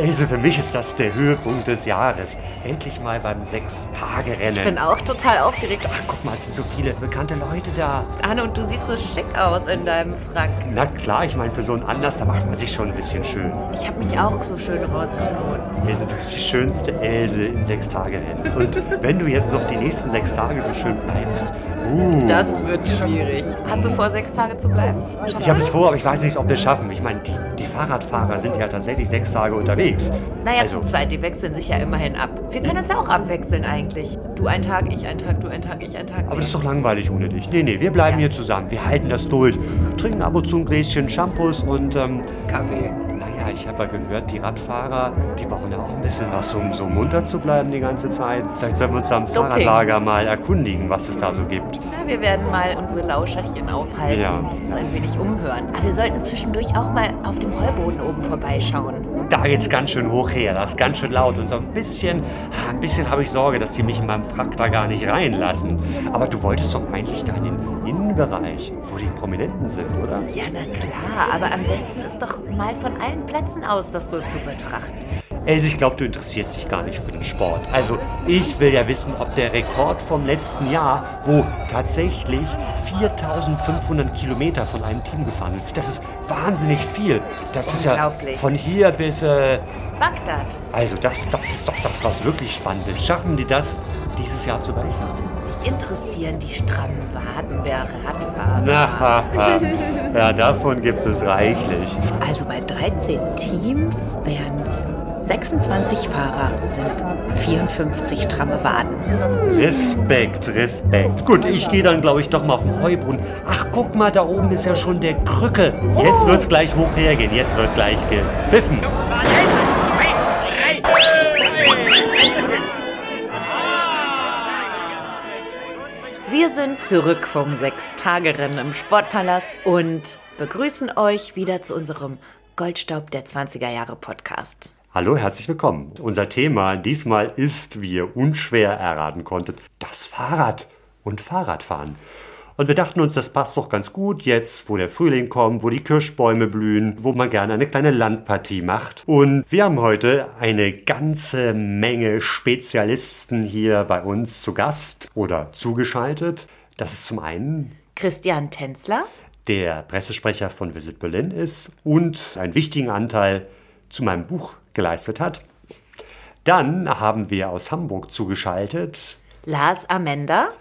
Else, für mich ist das der Höhepunkt des Jahres. Endlich mal beim Sechs-Tage-Rennen. Ich bin auch total aufgeregt. Ach, guck mal, es sind so viele bekannte Leute da. Anne, und du siehst so schick aus in deinem Frack. Na klar, ich meine, für so einen Anlass, da macht man sich schon ein bisschen schön. Ich habe mich auch so schön rausgeputzt. Else, du bist die schönste Else im Sechs-Tage-Rennen. Und wenn du jetzt noch die nächsten sechs Tage so schön bleibst, uh, Das wird schwierig. Hast du vor, sechs Tage zu bleiben? ich habe es vor, aber ich weiß nicht, ob wir es schaffen. Ich meine, die, die Fahrradfahrer sind ja tatsächlich sechs Tage unterwegs. Naja, also, zu zweit, die wechseln sich ja immerhin ab. Wir können uns ja auch abwechseln eigentlich. Du ein Tag, ich ein Tag, du ein Tag, ich ein Tag. Aber das ist doch langweilig ohne dich. Nee, nee, wir bleiben hier zusammen. Wir halten das durch. Trinken ab und zu ein Gläschen Shampoos und, ähm, Kaffee. Naja, ich habe ja gehört, die Radfahrer, die brauchen ja auch ein bisschen was, um so munter zu bleiben die ganze Zeit. Vielleicht sollten wir uns am Doping. Fahrradlager mal erkundigen, was es da so gibt. Na, wir werden mal unsere Lauscherchen aufhalten, Ja. uns ein wenig umhören. Aber wir sollten zwischendurch auch mal auf dem Heuboden oben vorbeischauen. Da geht's ganz schön hoch her, das ist ganz schön laut. Und so ein bisschen, ein bisschen habe ich Sorge, dass sie mich in meinem Frack da gar nicht reinlassen. Aber du wolltest doch eigentlich da in den Innenbereich, wo die Prominenten sind, oder? Ja, na klar, aber am besten ist doch mal von allen Plätzen aus das so zu betrachten. Else, ich glaube, du interessierst dich gar nicht für den Sport. Also, ich will ja wissen, ob der Rekord vom letzten Jahr, wo tatsächlich 4500 Kilometer von einem Team gefahren sind, das ist wahnsinnig viel. Das ist ja von hier bis. Äh, Bagdad. also, das, das ist doch das, was wirklich spannend ist. Schaffen die das dieses Jahr zu brechen? Mich interessieren die strammen Waden der Radfahrer. Na, ha, ha. ja, davon gibt es reichlich. Also bei 13 Teams wären es 26 Fahrer, sind 54 stramme Waden. Respekt, Respekt. Gut, ich gehe dann, glaube ich, doch mal auf den Heubrunnen. Ach, guck mal, da oben ist ja schon der Krücke. Jetzt wird's gleich hoch hergehen. Jetzt wird gleich gepfiffen. Wir sind zurück vom Sechstagerennen im Sportpalast und begrüßen euch wieder zu unserem Goldstaub der 20er Jahre Podcast. Hallo, herzlich willkommen. Unser Thema diesmal ist, wie ihr unschwer erraten konntet, das Fahrrad und Fahrradfahren. Und wir dachten uns, das passt doch ganz gut jetzt, wo der Frühling kommt, wo die Kirschbäume blühen, wo man gerne eine kleine Landpartie macht. Und wir haben heute eine ganze Menge Spezialisten hier bei uns zu Gast oder zugeschaltet. Das ist zum einen Christian Tänzler, der Pressesprecher von Visit Berlin ist und einen wichtigen Anteil zu meinem Buch geleistet hat. Dann haben wir aus Hamburg zugeschaltet Lars Amender,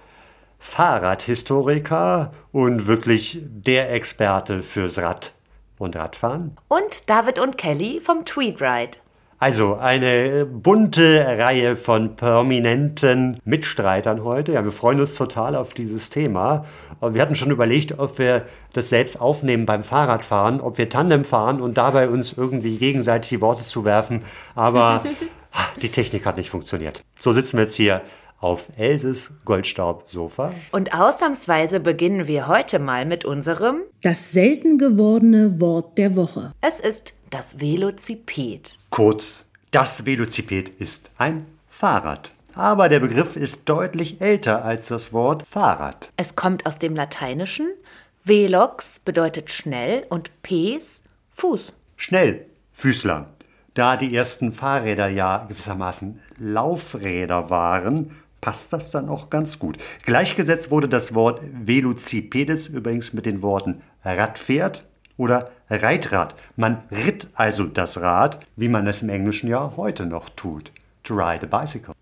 Fahrradhistoriker und wirklich der Experte fürs Rad und Radfahren. und David und Kelly vom Tweetride. Also eine bunte Reihe von prominenten Mitstreitern heute. Ja, wir freuen uns total auf dieses Thema. Wir hatten schon überlegt, ob wir das selbst aufnehmen beim Fahrradfahren, ob wir Tandem fahren und dabei uns irgendwie gegenseitig die Worte zuwerfen. Aber ah, die Technik hat nicht funktioniert. So sitzen wir jetzt hier auf Elses Goldstaub-Sofa. Und ausnahmsweise beginnen wir heute mal mit unserem Das selten gewordene Wort der Woche. Es ist das Velociped. Kurz, das Velociped ist ein Fahrrad. Aber der Begriff ist deutlich älter als das Wort Fahrrad. Es kommt aus dem Lateinischen. Velox bedeutet schnell und pes Fuß. Schnell, Füßler. Da die ersten Fahrräder ja gewissermaßen Laufräder waren, passt das dann auch ganz gut. Gleichgesetzt wurde das Wort Velocipedes übrigens mit den Worten Radpferd oder Reitrad. Man ritt also das Rad, wie man es im Englischen ja heute noch tut. To ride a bicycle.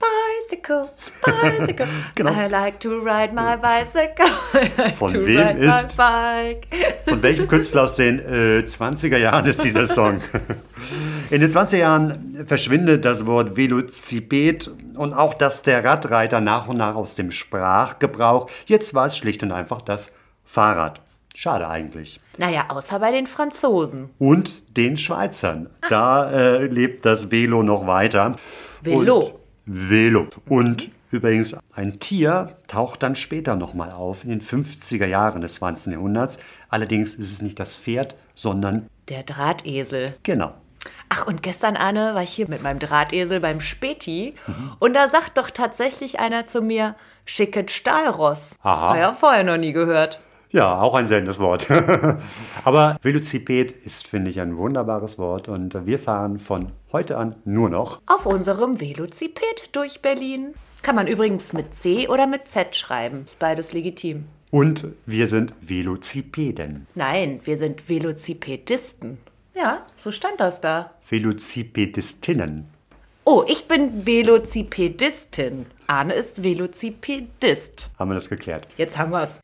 Bicycle, bicycle. Genau. I like to ride my bicycle. Like Von to wem ride ist- My bike. Von welchem Künstler aus den äh, 20er Jahren ist dieser Song? In den 20 Jahren verschwindet das Wort Velociped und auch das der Radreiter nach und nach aus dem Sprachgebrauch. Jetzt war es schlicht und einfach das Fahrrad. Schade eigentlich. Naja, außer bei den Franzosen. Und den Schweizern. Da äh, lebt das Velo noch weiter. Velo. Und Velo. Und übrigens, ein Tier taucht dann später nochmal auf, in den 50er Jahren des 20. Jahrhunderts. Allerdings ist es nicht das Pferd, sondern Der Drahtesel. genau. Ach, und gestern, Arne, war ich hier mit meinem Drahtesel beim Späti und da sagt doch tatsächlich einer zu mir, schicket Stahlross. Aha. Naja, vorher noch nie gehört. Ja, auch ein seltenes Wort. Aber Velociped ist, finde ich, ein wunderbares Wort und wir fahren von heute an nur noch. Auf unserem Velociped durch Berlin. Kann man übrigens mit C oder mit Z schreiben. Ist beides legitim. Und wir sind Velocipeden. Nein, wir sind Velocipedisten. Ja, so stand das da. Velocipedistinnen. Oh, ich bin Velocipedistin. Arne ist Velocipedist. Haben wir das geklärt? Jetzt haben wir's.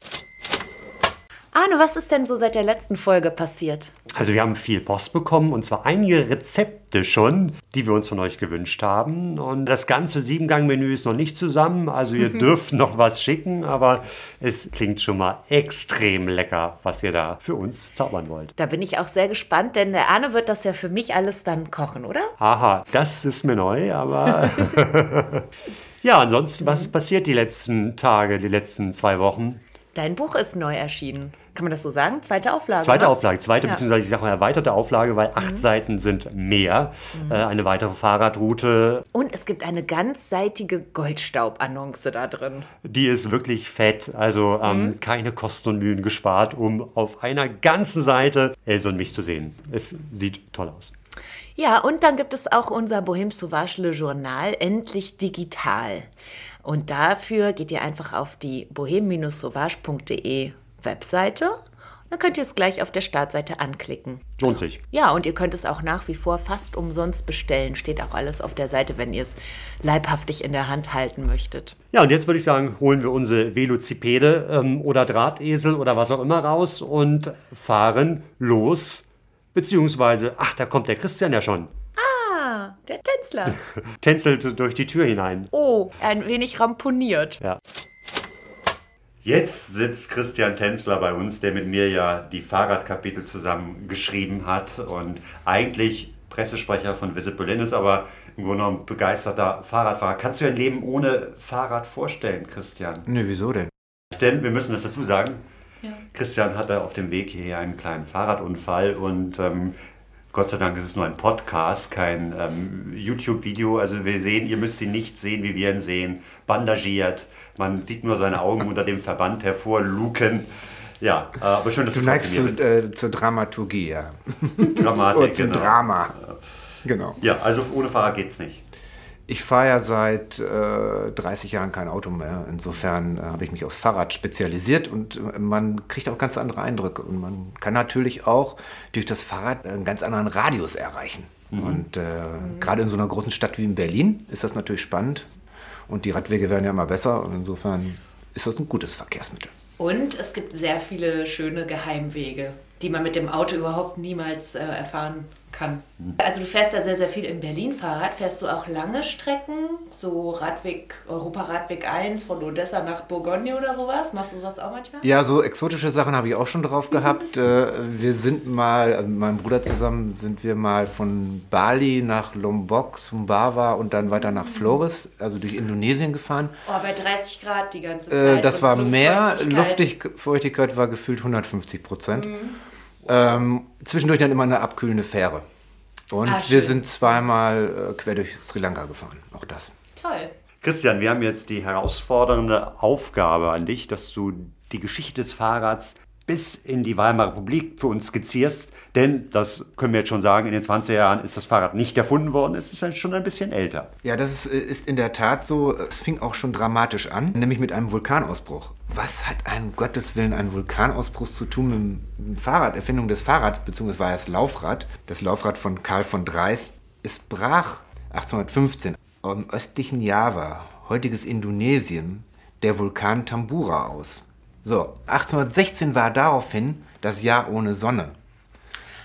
Arne, was ist denn so seit der letzten Folge passiert? Also wir haben viel Post bekommen und zwar einige Rezepte schon, die wir uns von euch gewünscht haben. Und das ganze Siebengang-Menü ist noch nicht zusammen, also ihr dürft noch was schicken, aber es klingt schon mal extrem lecker, was ihr da für uns zaubern wollt. Da bin ich auch sehr gespannt, denn der Arne wird das ja für mich alles dann kochen, oder? Aha, das ist mir neu, aber ja, ansonsten, was ist passiert die letzten Tage, die letzten zwei Wochen? Dein Buch ist neu erschienen. Kann man das so sagen? Zweite Auflage. Zweite ne? Auflage, zweite Ja. beziehungsweise ich sage mal erweiterte Auflage, weil Mhm. acht Seiten sind mehr. Äh, eine weitere Fahrradroute, Und es gibt eine ganzseitige Goldstaub-Annonce da drin. die ist wirklich fett. Also ähm, keine Kosten und Mühen gespart, um auf einer ganzen Seite Else und mich zu sehen. Es sieht toll aus. Ja, und dann gibt es auch unser Bohem Sauvage Le Journal, endlich digital. Und dafür geht ihr einfach auf die bohem-sauvage.de Webseite. Dann könnt ihr es gleich auf der Startseite anklicken. Lohnt sich. Ja, und ihr könnt es auch nach wie vor fast umsonst bestellen. Steht auch alles auf der Seite, wenn ihr es leibhaftig in der Hand halten möchtet. Ja, und jetzt würde ich sagen, holen wir unsere Velocipede ähm, oder Drahtesel oder was auch immer raus und fahren los. Beziehungsweise, ach, da kommt der Christian ja schon. Ah, der Tänzler. Tänzelt durch die Tür hinein. Oh, ein wenig ramponiert. Ja. Jetzt sitzt Christian Tänzler bei uns, der mit mir ja die Fahrradkapitel zusammen geschrieben hat und eigentlich Pressesprecher von Visit Berlin ist, aber im Grunde genommen begeisterter Fahrradfahrer. Kannst du dir ein Leben ohne Fahrrad vorstellen, Christian? Nö, wieso denn? Denn wir müssen das dazu sagen. Christian hatte auf dem Weg hierher einen kleinen Fahrradunfall und ähm, Gott sei Dank ist es nur ein Podcast, kein ähm, YouTube-Video. Also wir sehen, ihr müsst ihn nicht sehen, wie wir ihn sehen. Bandagiert. Man sieht nur seine Augen unter dem Verband hervorluken. Ja, äh, aber schön, dass Du neigst zu, äh, zur Dramaturgie, ja. Dramatik, Oder zum genau. Drama. Genau. Ja, also ohne Fahrrad geht's nicht. Ich fahre ja seit äh, 30 Jahren kein Auto mehr. Insofern äh, habe ich mich aufs Fahrrad spezialisiert und äh, man kriegt auch ganz andere Eindrücke. Und man kann natürlich auch durch das Fahrrad einen ganz anderen Radius erreichen. Und äh, gerade in so einer großen Stadt wie in Berlin ist das natürlich spannend. Und die Radwege werden ja immer besser. Und insofern ist das ein gutes Verkehrsmittel. Und es gibt sehr viele schöne Geheimwege, die man mit dem Auto überhaupt niemals äh, erfahren kann. Also du fährst ja sehr, sehr viel in Berlin Fahrrad. Fährst du auch lange Strecken? So Radweg, Europaradweg 1 von Odessa nach Bourgogne oder sowas? Machst du sowas auch manchmal? Ja, so exotische Sachen habe ich auch schon drauf gehabt. Äh, wir sind mal, also mit meinem Bruder zusammen, sind wir mal von Bali nach Lombok, Sumbawa und dann weiter nach Flores, also durch Indonesien gefahren. Oh, bei 30 Grad die ganze Zeit. Äh, das und war mehr, Luftfeuchtigkeit. Luftfeuchtigkeit war gefühlt 150 Prozent. Ähm, zwischendurch dann immer eine abkühlende Fähre. Und Ah, wir sind zweimal äh, quer durch Sri Lanka gefahren, auch das. Toll. Christian, wir haben jetzt die herausfordernde Aufgabe an dich, dass du die Geschichte des Fahrrads bis in die Weimarer Republik für uns skizzierst. Denn, das können wir jetzt schon sagen, in den 20er Jahren ist das Fahrrad nicht erfunden worden. Es ist halt schon ein bisschen älter. Ja, das ist, ist in der Tat so. Es fing auch schon dramatisch an, nämlich mit einem Vulkanausbruch. Was hat ein Gottes Willen ein Vulkanausbruch zu tun mit dem- Fahrrad, Erfindung des Fahrrads, beziehungsweise das Laufrad. Das Laufrad von Karl von Dreist. Es brach 1815 im östlichen Java, heutiges Indonesien, der Vulkan Tambura aus. So, 1816 war daraufhin das Jahr ohne Sonne.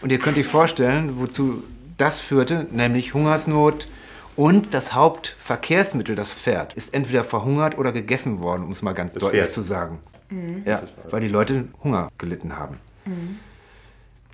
Und ihr könnt euch vorstellen, wozu das führte, nämlich Hungersnot und das Hauptverkehrsmittel, das Pferd, ist entweder verhungert oder gegessen worden, um es mal ganz deutlich Pferd. zu sagen. Ja, weil die Leute Hunger gelitten haben.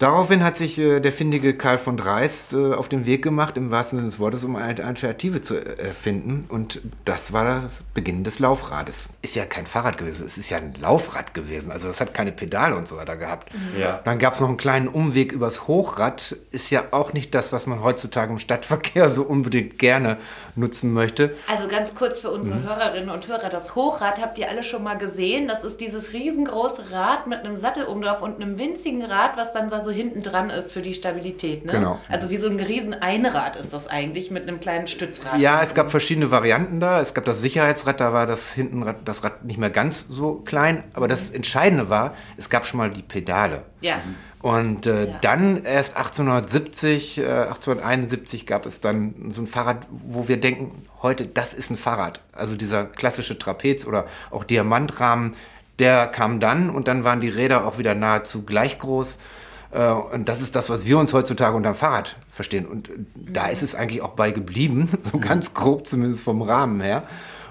Daraufhin hat sich äh, der findige Karl von Dreis äh, auf den Weg gemacht, im wahrsten Sinne des Wortes, um eine Alternative zu äh, erfinden. Und das war der Beginn des Laufrades. Ist ja kein Fahrrad gewesen, es ist ja ein Laufrad gewesen. Also das hat keine Pedale und so weiter gehabt. Ja. Dann gab es noch einen kleinen Umweg übers Hochrad. Ist ja auch nicht das, was man heutzutage im Stadtverkehr so unbedingt gerne nutzen möchte. Also ganz kurz für Mhm. unsere Hörerinnen und Hörer, das Hochrad habt ihr alle schon mal gesehen. Das ist dieses riesengroße Rad mit einem Sattel oben drauf und einem winzigen Rad, was dann da so hinten dran ist für die Stabilität. Ne? Genau. Also wie so ein riesen Einrad ist das eigentlich mit einem kleinen Stützrad. Ja, es gab verschiedene Varianten da. Es gab das Sicherheitsrad, da war das Hintenrad, das Rad nicht mehr ganz so klein. Aber das Entscheidende war, es gab schon mal die Pedale. Ja. Und äh, Ja. dann erst 1870, äh, 1871 gab es dann so ein Fahrrad, wo wir denken, heute, das ist ein Fahrrad. Also dieser klassische Trapez oder auch Diamantrahmen, der kam dann und dann waren die Räder auch wieder nahezu gleich groß. Äh, und das ist das, was wir uns heutzutage unter dem Fahrrad verstehen. Und da ist es eigentlich auch bei geblieben, so ganz grob zumindest vom Rahmen her.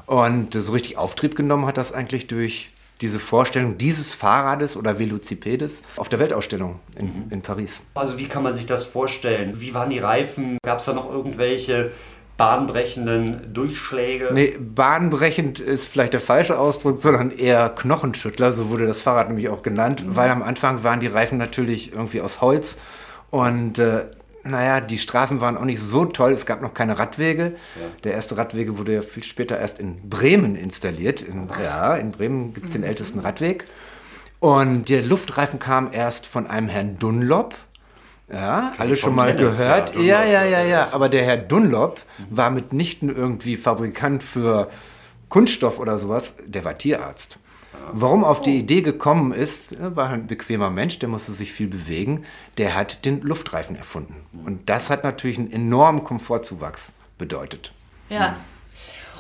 Und so richtig Auftrieb genommen hat das eigentlich durch diese Vorstellung dieses Fahrrades oder Velozipedes auf der Weltausstellung in, in Paris. Also wie kann man sich das vorstellen? Wie waren die Reifen? Gab es da noch irgendwelche bahnbrechenden Durchschläge? Nee, bahnbrechend ist vielleicht der falsche Ausdruck, sondern eher Knochenschüttler, so wurde das Fahrrad nämlich auch genannt, weil am Anfang waren die Reifen natürlich irgendwie aus Holz und äh, naja, die Straßen waren auch nicht so toll, es gab noch keine Radwege. Der erste Radwege wurde ja viel später erst in Bremen installiert. In, ja, in Bremen gibt es den ältesten Radweg. Und der Luftreifen kam erst von einem Herrn Dunlop. Ja, alle schon mal Tennis, ja, gehört. Ja, ja, ja, ja. ja. Aber der Herr Dunlop war mitnichten irgendwie Fabrikant für Kunststoff oder sowas. Der war Tierarzt. Warum auf die Idee gekommen ist, er war ein bequemer Mensch, der musste sich viel bewegen, der hat den Luftreifen erfunden. Und das hat natürlich einen enormen Komfortzuwachs bedeutet. Ja.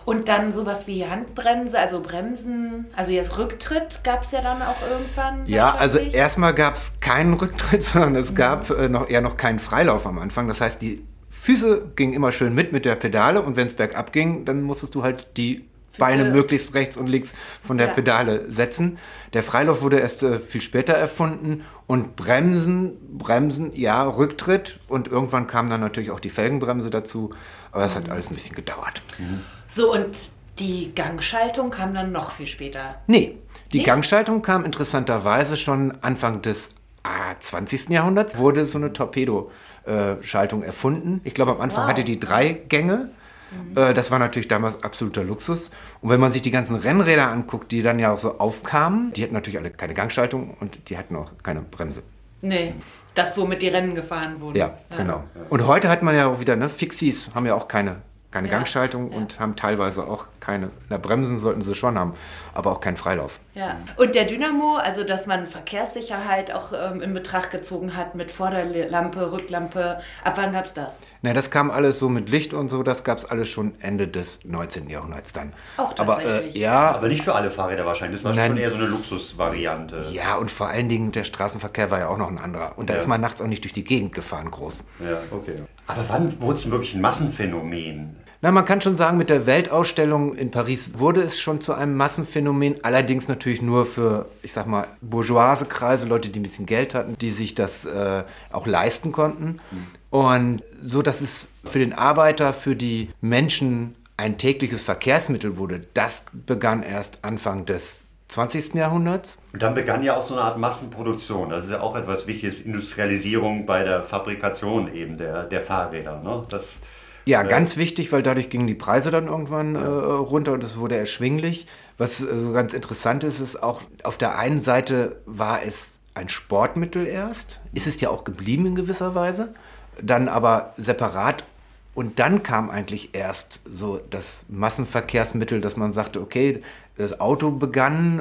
Und dann sowas wie Handbremse, also Bremsen, also jetzt Rücktritt gab es ja dann auch irgendwann. Ja, also erstmal gab es keinen Rücktritt, sondern es gab äh, noch eher noch keinen Freilauf am Anfang. Das heißt, die Füße gingen immer schön mit mit der Pedale und wenn es bergab ging, dann musstest du halt die Beine möglichst rechts und links von der Ja. Pedale setzen. Der Freilauf wurde erst äh, viel später erfunden und Bremsen, Bremsen, ja, Rücktritt und irgendwann kam dann natürlich auch die Felgenbremse dazu, aber das hat alles ein bisschen gedauert. So, und die Gangschaltung kam dann noch viel später. Nee, die Nee? Gangschaltung kam interessanterweise schon Anfang des ah, 20. Jahrhunderts, wurde so eine Torpedo-Schaltung erfunden. Ich glaube, am Anfang Wow. hatte die drei Gänge. Äh, Das war natürlich damals absoluter Luxus. Und wenn man sich die ganzen Rennräder anguckt, die dann ja auch so aufkamen, die hatten natürlich alle keine Gangschaltung und die hatten auch keine Bremse. Nee, das, womit die Rennen gefahren wurden. Ja, genau. Und heute hat man ja auch wieder, ne, Fixies haben ja auch keine, keine Ja, Gangschaltung ja. und haben teilweise auch keine, na, Bremsen sollten sie schon haben, aber auch keinen Freilauf. Ja. Und der Dynamo, also dass man Verkehrssicherheit auch ähm, in Betracht gezogen hat mit Vorderlampe, Rücklampe. Ab wann gab es das? Na, das kam alles so mit Licht und so, das gab es alles schon Ende des 19. Jahrhunderts dann. Auch Aber äh, tatsächlich. ja, Aber nicht für alle Fahrräder wahrscheinlich. Das war Nein. schon eher so eine Luxusvariante. ja, und vor allen Dingen der Straßenverkehr war ja auch noch ein anderer. Und da Ja. ist man nachts auch nicht durch die Gegend gefahren, groß. Ja, okay. Aber wann wurde es denn wirklich ein Massenphänomen? Na, man kann schon sagen, mit der Weltausstellung in Paris wurde es schon zu einem Massenphänomen, allerdings natürlich nur für, ich sag mal, bourgeoise Kreise, Leute, die ein bisschen Geld hatten, die sich das äh, auch leisten konnten. Und so, dass es für den Arbeiter, für die Menschen ein tägliches Verkehrsmittel wurde, das begann erst Anfang des 20. Jahrhunderts. Und dann begann ja auch so eine Art Massenproduktion. Das ist ja auch etwas Wichtiges, Industrialisierung bei der Fabrikation eben der, der Fahrräder. Ne? Das, Ja, ganz wichtig, weil dadurch gingen die Preise dann irgendwann äh, runter und es wurde erschwinglich. Was äh, so ganz interessant ist, ist auch, auf der einen Seite war es ein Sportmittel erst, ist es ja auch geblieben in gewisser Weise, dann aber separat und dann kam eigentlich erst so das Massenverkehrsmittel, dass man sagte, okay, das Auto begann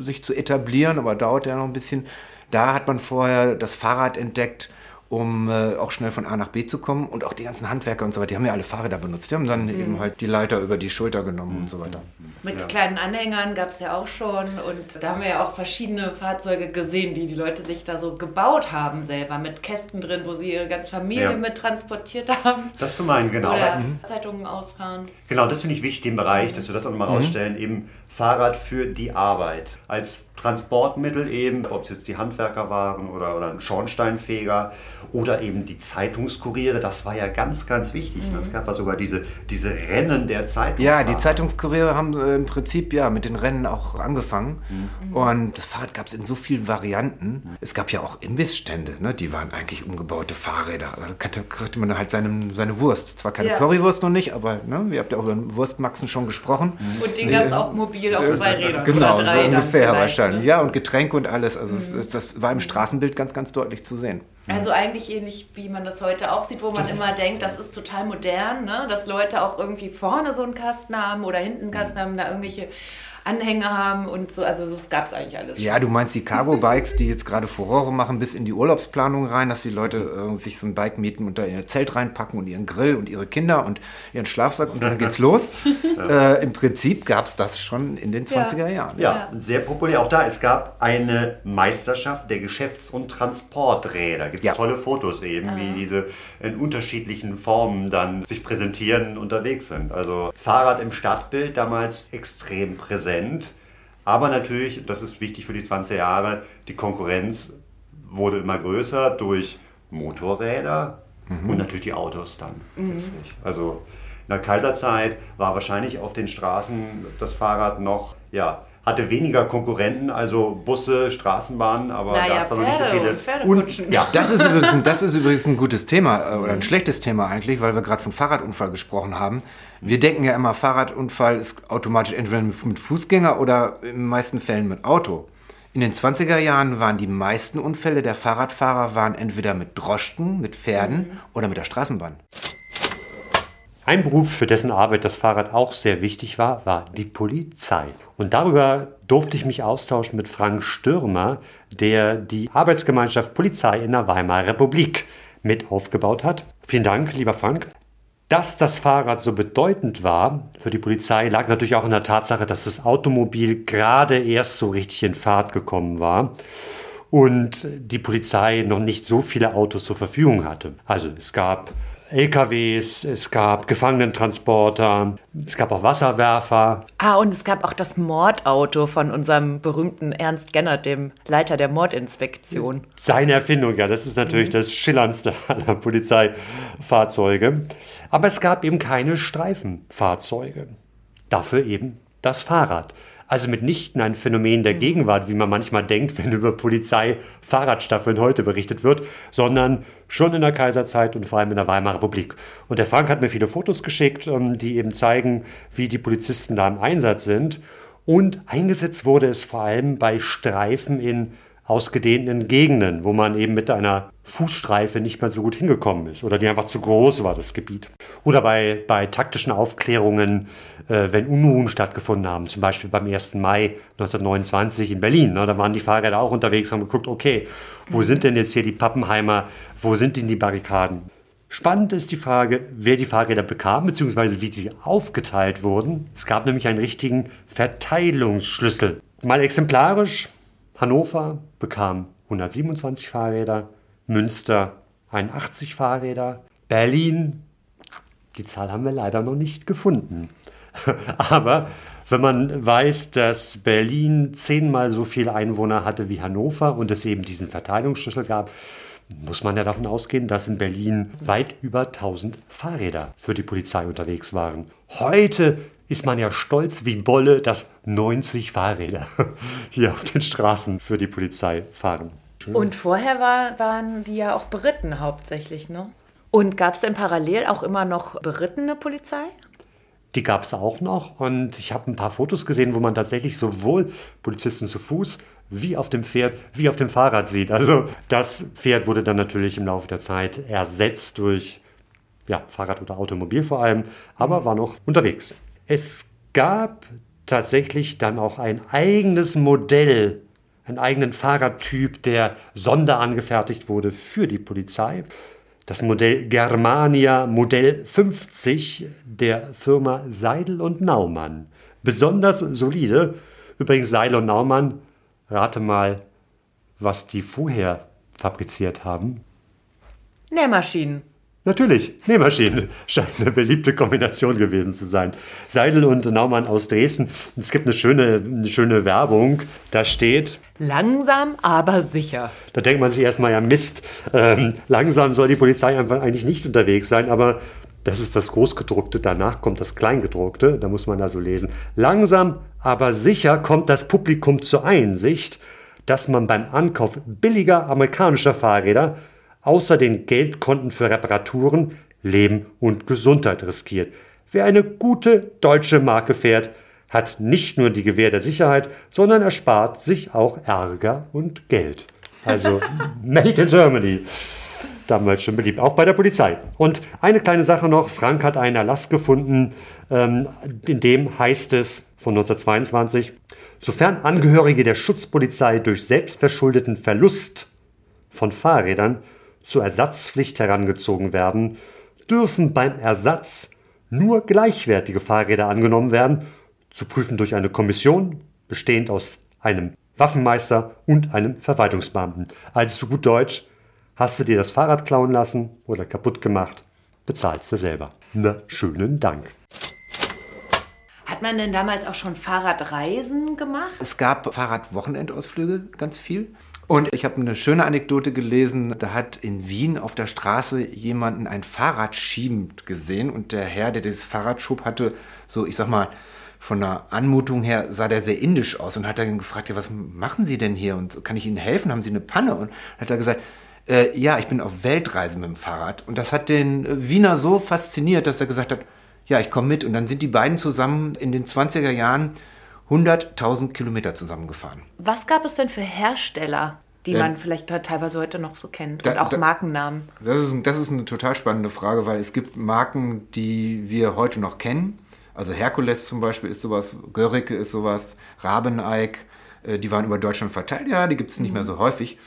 äh, sich zu etablieren, aber dauerte ja noch ein bisschen. Da hat man vorher das Fahrrad entdeckt um äh, auch schnell von A nach B zu kommen. Und auch die ganzen Handwerker und so weiter, die haben ja alle Fahrräder benutzt. Die haben dann Mhm. eben halt die Leiter über die Schulter genommen und so weiter. Mit kleinen Anhängern gab es ja auch schon. Und da haben wir ja auch verschiedene Fahrzeuge gesehen, die die Leute sich da so gebaut haben selber. Mit Kästen drin, wo sie ihre ganze Familie Ja. mit transportiert haben. Das zu meinen, genau. Oder Aber- Zeitungen ausfahren. Genau, das finde ich wichtig, den Bereich, dass wir das auch nochmal rausstellen. Eben Fahrrad für die Arbeit. Als Transportmittel eben, ob es jetzt die Handwerker waren oder, oder ein Schornsteinfeger oder eben die Zeitungskuriere, das war ja ganz, ganz wichtig. ne? Es gab ja sogar diese, diese Rennen der Zeitung. Ja, die Zeitungskuriere haben äh, im Prinzip ja mit den Rennen auch angefangen. Mhm. Und das Fahrrad gab es in so vielen Varianten. Es gab ja auch Imbissstände, ne? die waren eigentlich umgebaute Fahrräder. Da kriegte, man halt seine, seine Wurst. Zwar keine Ja. Currywurst noch nicht, aber ne? ihr habt ja auch über Wurstmaxen schon gesprochen. Und den gab es auch mobil auf zwei Rädern. Genau, oder so ungefähr wahrscheinlich. ne? Ja, und Getränke und alles. Also es, es, das war im Straßenbild ganz, ganz deutlich zu sehen. Also eigentlich ähnlich, wie man das heute auch sieht, wo man immer denkt, das ist total modern, ne? dass Leute auch irgendwie vorne so einen Kasten haben oder hinten einen Kasten haben, da irgendwelche Anhänger haben und so. Also das gab es eigentlich alles. Ja, du meinst die Cargo-Bikes, die jetzt gerade Furore machen, bis in die Urlaubsplanung rein, dass die Leute äh, sich so ein Bike mieten und da in ihr Zelt reinpacken und ihren Grill und ihre Kinder und ihren Schlafsack und dann geht's los. Äh, Im Prinzip gab es das schon in den 20er Jahren. Ja, und sehr populär auch da. Es gab eine Meisterschaft der Geschäfts- und Transporträder. Gibt es Ja. tolle Fotos eben, wie diese in unterschiedlichen Formen dann sich präsentieren, unterwegs sind. Also Fahrrad im Stadtbild damals extrem präsent. Aber natürlich, das ist wichtig für die 20er Jahre, die Konkurrenz wurde immer größer durch Motorräder und natürlich die Autos dann. letztlich. Also in der Kaiserzeit war wahrscheinlich auf den Straßen das Fahrrad noch, ja, hatte weniger Konkurrenten, also Busse, Straßenbahnen, aber Naja, da ist dann noch nicht so viele. und Pferdekutschen. ja, Das ist, übrigens, ein- das ist übrigens ein gutes Thema äh, oder ein schlechtes Thema eigentlich, weil wir gerade von Fahrradunfall gesprochen haben. Wir denken ja immer, Fahrradunfall ist automatisch entweder mit Fußgänger oder in den meisten Fällen mit Auto. In den 20er Jahren waren die meisten Unfälle der Fahrradfahrer waren entweder mit Droschken, mit Pferden oder mit der Straßenbahn. Ein Beruf, für dessen Arbeit das Fahrrad auch sehr wichtig war, war die Polizei. Und darüber durfte ich mich austauschen mit Frank Stürmer, der die Arbeitsgemeinschaft Polizei in der Weimarer Republik mit aufgebaut hat. Vielen Dank, lieber Frank. Dass das Fahrrad so bedeutend war für die Polizei, lag natürlich auch in der Tatsache, dass das Automobil gerade erst so richtig in Fahrt gekommen war und die Polizei noch nicht so viele Autos zur Verfügung hatte. Also es gab LKWs, es gab Gefangenentransporter, es gab auch Wasserwerfer. Ah, und es gab auch das Mordauto von unserem berühmten Ernst Gennert, dem Leiter der Mordinspektion. Seine Erfindung, ja, das ist natürlich das schillerndste aller Polizeifahrzeuge. Aber es gab eben keine Streifenfahrzeuge. Dafür eben das Fahrrad. Also mitnichten ein Phänomen der Gegenwart, wie man manchmal denkt, wenn über Polizei-Fahrradstaffeln heute berichtet wird, sondern schon in der Kaiserzeit und vor allem in der Weimarer Republik. Und der Frank hat mir viele Fotos geschickt, ähm, die eben zeigen, wie die Polizisten da im Einsatz sind. Und eingesetzt wurde es vor allem bei Streifen in ausgedehnten Gegenden, wo man eben mit einer Fußstreife nicht mehr so gut hingekommen ist oder die einfach zu groß war, das Gebiet. Oder bei, bei taktischen Aufklärungen, äh, wenn Unruhen stattgefunden haben, zum Beispiel beim 1. Mai 1929 in Berlin. Ne, da waren die Fahrräder auch unterwegs und haben geguckt, okay, wo sind denn jetzt hier die Pappenheimer, wo sind denn die Barrikaden? Spannend ist die Frage, wer die Fahrräder bekam, beziehungsweise wie sie aufgeteilt wurden. Es gab nämlich einen richtigen Verteilungsschlüssel. Mal exemplarisch, Hannover bekam 127 Fahrräder, Münster 81 Fahrräder, Berlin, die Zahl haben wir leider noch nicht gefunden. Aber wenn man weiß, dass Berlin zehnmal so viele Einwohner hatte wie Hannover und es eben diesen Verteilungsschlüssel gab, muss man ja davon ausgehen, dass in Berlin weit über 1000 Fahrräder für die Polizei unterwegs waren. Heute ist man ja stolz wie Bolle, dass 90 Fahrräder hier auf den Straßen für die Polizei fahren. Und vorher war, waren die ja auch beritten hauptsächlich, ne? Und gab es denn parallel auch immer noch berittene Polizei? Die gab es auch noch und ich habe ein paar Fotos gesehen, wo man tatsächlich sowohl Polizisten zu Fuß wie auf dem Pferd wie auf dem Fahrrad sieht. Also das Pferd wurde dann natürlich im Laufe der Zeit ersetzt durch ja, Fahrrad oder Automobil vor allem, aber war noch unterwegs. Es gab tatsächlich dann auch ein eigenes Modell einen eigenen Fahrradtyp, der sonderangefertigt wurde für die Polizei. Das Modell Germania Modell 50 der Firma Seidel und Naumann. Besonders solide. Übrigens Seidel und Naumann, rate mal, was die vorher fabriziert haben. Nähmaschinen. Natürlich, Nähmaschinen scheint eine beliebte Kombination gewesen zu sein. Seidel und Naumann aus Dresden. Es gibt eine schöne, eine schöne Werbung. Da steht. Langsam, aber sicher. Da denkt man sich erstmal, ja Mist, ähm, langsam soll die Polizei einfach eigentlich nicht unterwegs sein, aber das ist das Großgedruckte, danach kommt das Kleingedruckte, da muss man also lesen. Langsam, aber sicher kommt das Publikum zur Einsicht, dass man beim Ankauf billiger amerikanischer Fahrräder außer den Geldkonten für Reparaturen Leben und Gesundheit riskiert. Wer eine gute deutsche Marke fährt, hat nicht nur die Gewähr der Sicherheit, sondern erspart sich auch Ärger und Geld. Also Made in Germany. Damals schon beliebt, auch bei der Polizei. Und eine kleine Sache noch, Frank hat einen Erlass gefunden, ähm, in dem heißt es von 1922, sofern Angehörige der Schutzpolizei durch selbstverschuldeten Verlust von Fahrrädern zur Ersatzpflicht herangezogen werden, dürfen beim Ersatz nur gleichwertige Fahrräder angenommen werden, zu prüfen durch eine Kommission, bestehend aus einem Waffenmeister und einem Verwaltungsbeamten. Also zu gut Deutsch, hast du dir das Fahrrad klauen lassen oder kaputt gemacht, bezahlst du selber. Na, schönen Dank. Hat man denn damals auch schon Fahrradreisen gemacht? Es gab Fahrradwochenendausflüge, ganz viel. Und ich habe eine schöne Anekdote gelesen, da hat in Wien auf der Straße jemanden ein Fahrrad schiebend gesehen und der Herr, der das Fahrrad schob, hatte so, ich sag mal, von der Anmutung her sah der sehr indisch aus und hat dann gefragt, ja, was machen Sie denn hier und kann ich Ihnen helfen? Haben Sie eine Panne? Und hat er gesagt, äh, ja, ich bin auf Weltreise mit dem Fahrrad. Und das hat den Wiener so fasziniert, dass er gesagt hat, ja, ich komme mit. Und dann sind die beiden zusammen in den 20er Jahren 100.000 Kilometer zusammengefahren. Was gab es denn für Hersteller, die Ja. man vielleicht teilweise heute noch so kennt? Da- Und auch da- Markennamen? Das ist, das ist eine total spannende Frage, weil es gibt Marken, die wir heute noch kennen. Also Herkules zum Beispiel ist sowas, Göricke ist sowas, Rabeneig, äh, die waren über Deutschland verteilt. Ja, die gibt es nicht mehr so häufig.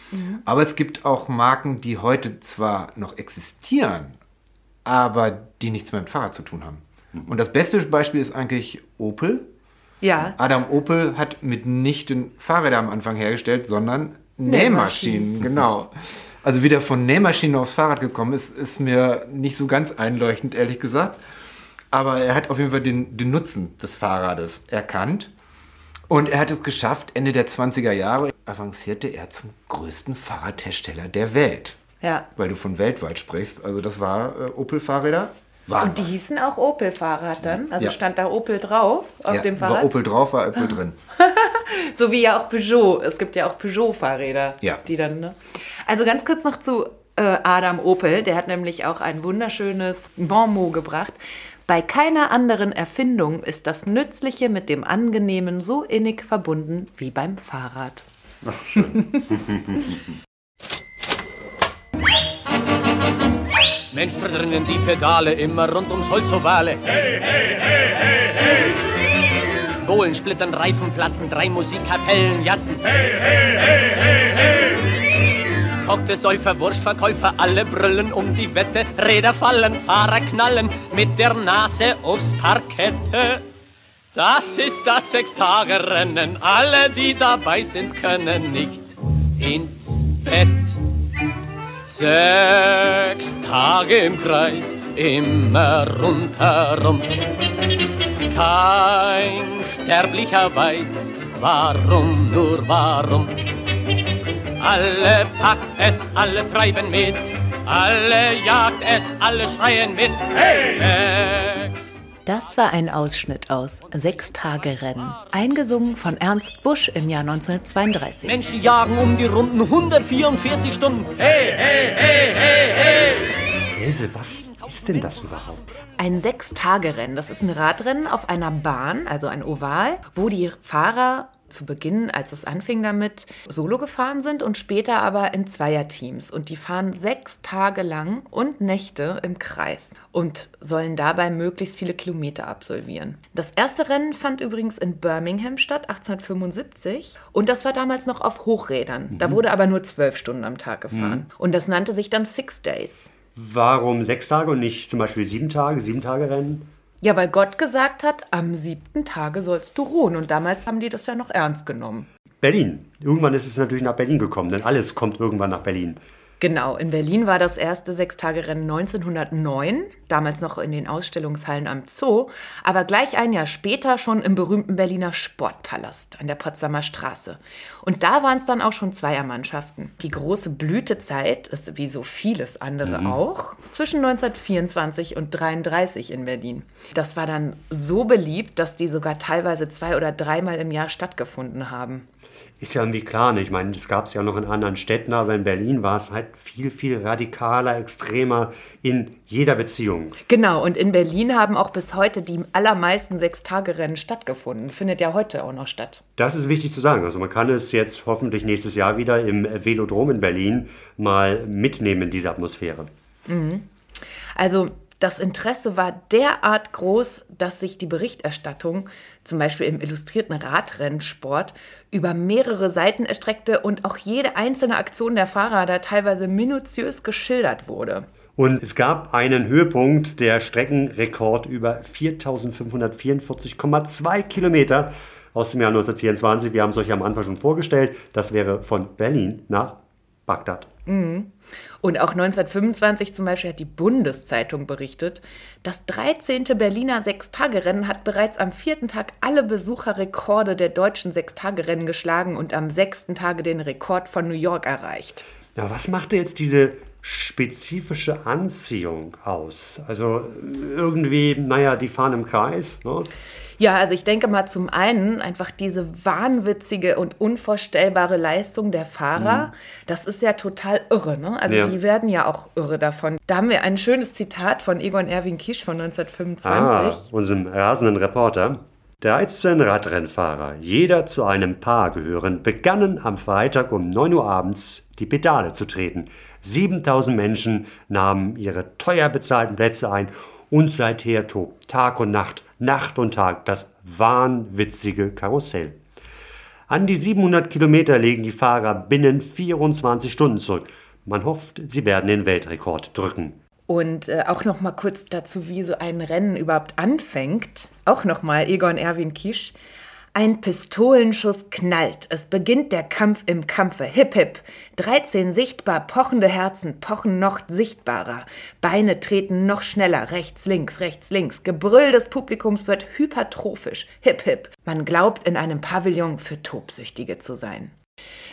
Aber es gibt auch Marken, die heute zwar noch existieren, aber die nichts mehr mit Fahrrad zu tun haben. Und das beste Beispiel ist eigentlich Opel. Ja. Adam Opel hat mitnichten Fahrräder am Anfang hergestellt, sondern Nähmaschinen. Nähmaschinen, genau. Also wie der von Nähmaschinen aufs Fahrrad gekommen ist, ist mir nicht so ganz einleuchtend, ehrlich gesagt. Aber er hat auf jeden Fall den, den Nutzen des Fahrrades erkannt. Und er hat es geschafft, Ende der 20er Jahre avancierte er zum größten Fahrradhersteller der Welt. Ja. Weil du von weltweit sprichst. Also das war äh, Opel-Fahrräder. Waren Und die was. hießen auch Opel-Fahrrad dann? Also Ja. stand da Opel drauf auf ja, dem War Fahrrad? Opel drauf, war Opel drin. So wie ja auch Peugeot. Es gibt ja auch Peugeot-Fahrräder, Ja. die dann, ne? Also ganz kurz noch zu äh, Adam Opel. Der hat nämlich auch ein wunderschönes Bon mot gebracht. Bei keiner anderen Erfindung ist das Nützliche mit dem Angenehmen so innig verbunden wie beim Fahrrad. Mensch, verdrängen die Pedale immer rund ums Holzovale. Hey, hey, hey, hey, hey! Bohlen splittern, Reifen platzen, drei Musikkapellen jatzen. Hey, hey, hey, hey, hey! Kokte Säufer, Wurstverkäufer, alle brüllen um die Wette. Räder fallen, Fahrer knallen mit der Nase aufs Parkette. Das ist das Sechstagerennen, alle, die dabei sind, können nicht ins Bett. Sechs Tage im Kreis, immer rundherum. Kein Sterblicher weiß, warum, nur warum. Alle packt es, alle treiben mit, alle jagt es, alle schreien mit. Hey! Sechs Das war ein Ausschnitt aus Sechs Tage Rennen, eingesungen von Ernst Busch im Jahr 1932. Menschen jagen um die Runden 144 Stunden. Hey, hey, hey, hey, hey! Else, was ist denn das überhaupt? Ein Sechs-Tage-Rennen. Das ist ein Radrennen auf einer Bahn, also ein Oval, wo die Fahrer zu Beginn, als es anfing damit, solo gefahren sind und später aber in Zweierteams. Und die fahren sechs Tage lang und Nächte im Kreis und sollen dabei möglichst viele Kilometer absolvieren. Das erste Rennen fand übrigens in Birmingham statt, 1875. Und das war damals noch auf Hochrädern. Da wurde aber nur zwölf Stunden am Tag gefahren. Und das nannte sich dann Six Days. Warum sechs Tage und nicht zum Beispiel sieben Tage, sieben Tage Rennen? Ja, weil Gott gesagt hat, am siebten Tage sollst du ruhen. Und damals haben die das ja noch ernst genommen. Berlin. Irgendwann ist es natürlich nach Berlin gekommen, denn alles kommt irgendwann nach Berlin. Genau, in Berlin war das erste Sechstagerennen 1909, damals noch in den Ausstellungshallen am Zoo, aber gleich ein Jahr später schon im berühmten Berliner Sportpalast an der Potsdamer Straße. Und da waren es dann auch schon Zweiermannschaften. Die große Blütezeit ist wie so vieles andere auch zwischen 1924 und 33 in Berlin. Das war dann so beliebt, dass die sogar teilweise zwei oder dreimal im Jahr stattgefunden haben. Ist ja irgendwie klar, ne? ich meine, das gab es ja noch in anderen Städten, aber in Berlin war es halt viel, viel radikaler, extremer in jeder Beziehung. Genau, und in Berlin haben auch bis heute die allermeisten Sechstagerennen stattgefunden. Findet ja heute auch noch statt. Das ist wichtig zu sagen. Also man kann es jetzt hoffentlich nächstes Jahr wieder im Velodrom in Berlin mal mitnehmen, diese Atmosphäre. Also das Interesse war derart groß, dass sich die Berichterstattung, zum Beispiel im illustrierten Radrennsport, über mehrere Seiten erstreckte und auch jede einzelne Aktion der Fahrer da teilweise minutiös geschildert wurde. Und es gab einen Höhepunkt, der Streckenrekord über 4544,2 Kilometer aus dem Jahr 1924. Wir haben es euch am Anfang schon vorgestellt. Das wäre von Berlin nach Bagdad. Und auch 1925 zum Beispiel hat die Bundeszeitung berichtet, das 13. Berliner Sechstagerennen hat bereits am vierten Tag alle Besucherrekorde der deutschen Sechstagerennen geschlagen und am sechsten Tage den Rekord von New York erreicht. Ja, was machte jetzt diese spezifische Anziehung aus? Also irgendwie, naja, die fahren im Kreis. Ne? Ja, also ich denke mal zum einen einfach diese wahnwitzige und unvorstellbare Leistung der Fahrer. Das ist ja total irre, ne? Also Ja. die werden ja auch irre davon. Da haben wir ein schönes Zitat von Egon Erwin Kisch von 1925. Ah, unserem rasenden Reporter. 13 Radrennfahrer, jeder zu einem Paar gehörend, begannen am Freitag um 9 Uhr abends die Pedale zu treten. 7000 Menschen nahmen ihre teuer bezahlten Plätze ein und seither tobt Tag und Nacht, Nacht und Tag das wahnwitzige Karussell. An die 700 Kilometer legen die Fahrer binnen 24 Stunden zurück. Man hofft, sie werden den Weltrekord drücken. Und äh, auch noch mal kurz dazu, wie so ein Rennen überhaupt anfängt. Auch noch mal Egon Erwin Kisch. Ein Pistolenschuss knallt. Es beginnt der Kampf im Kampfe. Hip hip. 13 sichtbar pochende Herzen pochen noch sichtbarer. Beine treten noch schneller. Rechts, links, rechts, links. Gebrüll des Publikums wird hypertrophisch. Hip hip. Man glaubt, in einem Pavillon für Tobsüchtige zu sein.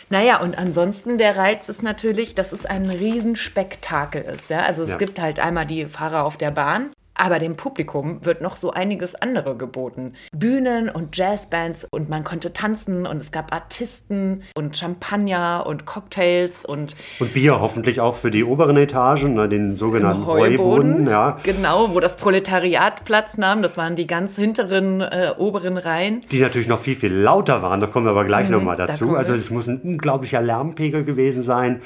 Naja, und ansonsten der Reiz ist natürlich, dass es ein Riesenspektakel ist. Ja? Also es Ja. gibt halt einmal die Fahrer auf der Bahn, aber dem Publikum wird noch so einiges andere geboten. Bühnen und Jazzbands und man konnte tanzen und es gab Artisten und Champagner und Cocktails und Und Bier hoffentlich auch für die oberen Etagen, ne, den sogenannten Heuboden. Ja, Genau, wo das Proletariat Platz nahm. Das waren die ganz hinteren, äh, oberen Reihen. die natürlich noch viel, viel lauter waren. Da kommen wir aber gleich noch mal Mhm, da dazu. wir. Also es muss ein unglaublicher Lärmpegel gewesen sein.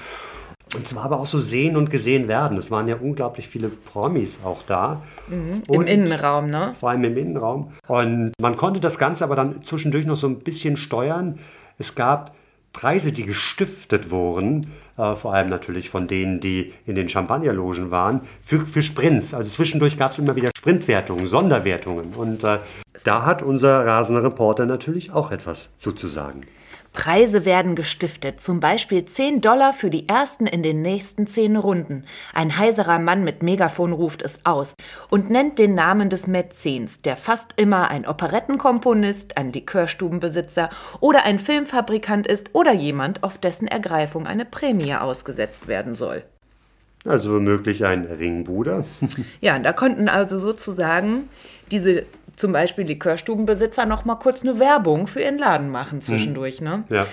Und zwar aber auch so sehen und gesehen werden. Es waren ja unglaublich viele Promis auch da. Im Und Innenraum, ne? Vor allem im Innenraum. Und man konnte das Ganze aber dann zwischendurch noch so ein bisschen steuern. Es gab Preise, die gestiftet wurden, äh, vor allem natürlich von denen, die in den Champagnerlogen waren, für, für Sprints. Also zwischendurch gab es immer wieder Sprintwertungen, Sonderwertungen. Und äh, da hat unser rasender Reporter natürlich auch etwas zuzusagen. Preise werden gestiftet, zum Beispiel 10 Dollar für die ersten in den nächsten 10 Runden. Ein heiserer Mann mit Megafon ruft es aus und nennt den Namen des Mäzens, der fast immer ein Operettenkomponist, ein Likörstubenbesitzer oder ein Filmfabrikant ist oder jemand, auf dessen Ergreifung eine Prämie ausgesetzt werden soll. Also womöglich ein Ringbruder. Ja, und da konnten also sozusagen diese zum Beispiel Likörstubenbesitzer noch mal kurz eine Werbung für ihren Laden machen zwischendurch, ne? Ja.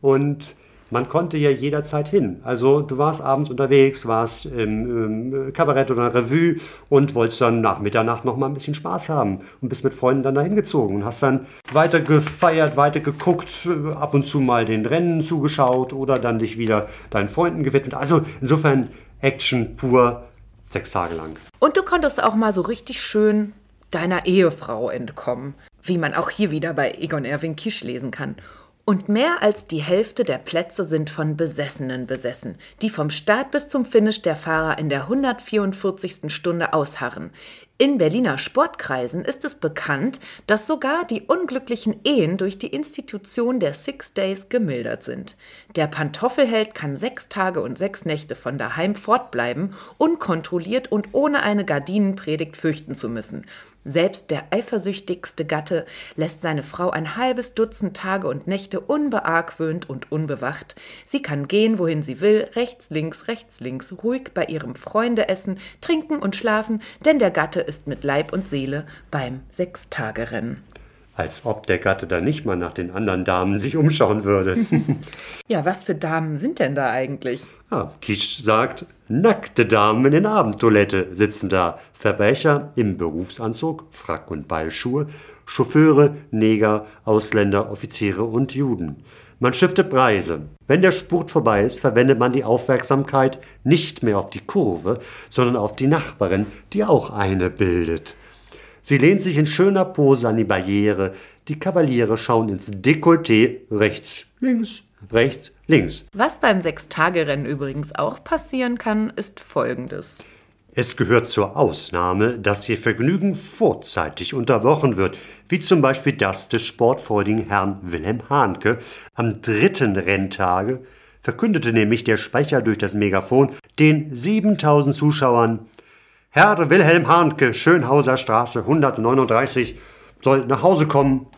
Und man konnte ja jederzeit hin. Also du warst abends unterwegs, warst im, im Kabarett oder Revue und wolltest dann nach Mitternacht noch mal ein bisschen Spaß haben und bist mit Freunden dann dahin gezogen und hast dann weiter gefeiert, weiter geguckt, ab und zu mal den Rennen zugeschaut oder dann dich wieder deinen Freunden gewidmet. Also insofern Action pur sechs Tage lang. Und du konntest auch mal so richtig schön deiner Ehefrau entkommen, wie man auch hier wieder bei Egon Erwin Kisch lesen kann. Und mehr als die Hälfte der Plätze sind von Besessenen besessen, die vom Start bis zum Finish der Fahrer in der 144. Stunde ausharren. In Berliner Sportkreisen ist es bekannt, dass sogar die unglücklichen Ehen durch die Institution der Six Days gemildert sind. Der Pantoffelheld kann sechs Tage und sechs Nächte von daheim fortbleiben, unkontrolliert und ohne eine Gardinenpredigt fürchten zu müssen. Selbst der eifersüchtigste Gatte lässt seine Frau ein halbes Dutzend Tage und Nächte unbeargwöhnt und unbewacht. Sie kann gehen, wohin sie will, rechts, links, rechts, links, ruhig bei ihrem Freunde essen, trinken und schlafen, denn der Gatte ist mit Leib und Seele beim Sechstagerennen. Als ob der Gatte da nicht mal nach den anderen Damen sich umschauen würde. ja, was für Damen sind denn da eigentlich? Ah, Kisch sagt, nackte Damen in den Abendtoilette sitzen da. Verbrecher im Berufsanzug, Frack und Ballschuhe, Chauffeure, Neger, Ausländer, Offiziere und Juden. Man stiftet Preise. Wenn der Spurt vorbei ist, verwendet man die Aufmerksamkeit nicht mehr auf die Kurve, sondern auf die Nachbarin, die auch eine bildet. Sie lehnt sich in schöner Pose an die Barriere. Die Kavaliere schauen ins Dekolleté rechts, links, rechts, links. Was beim Sechstagerennen übrigens auch passieren kann, ist folgendes. Es gehört zur Ausnahme, dass ihr Vergnügen vorzeitig unterbrochen wird, wie zum Beispiel das des sportfreudigen Herrn Wilhelm Hahnke. Am dritten Renntage verkündete nämlich der Sprecher durch das Megafon den 7000 Zuschauern Herr Wilhelm Hahnke, Schönhauser Straße 139, soll nach Hause kommen.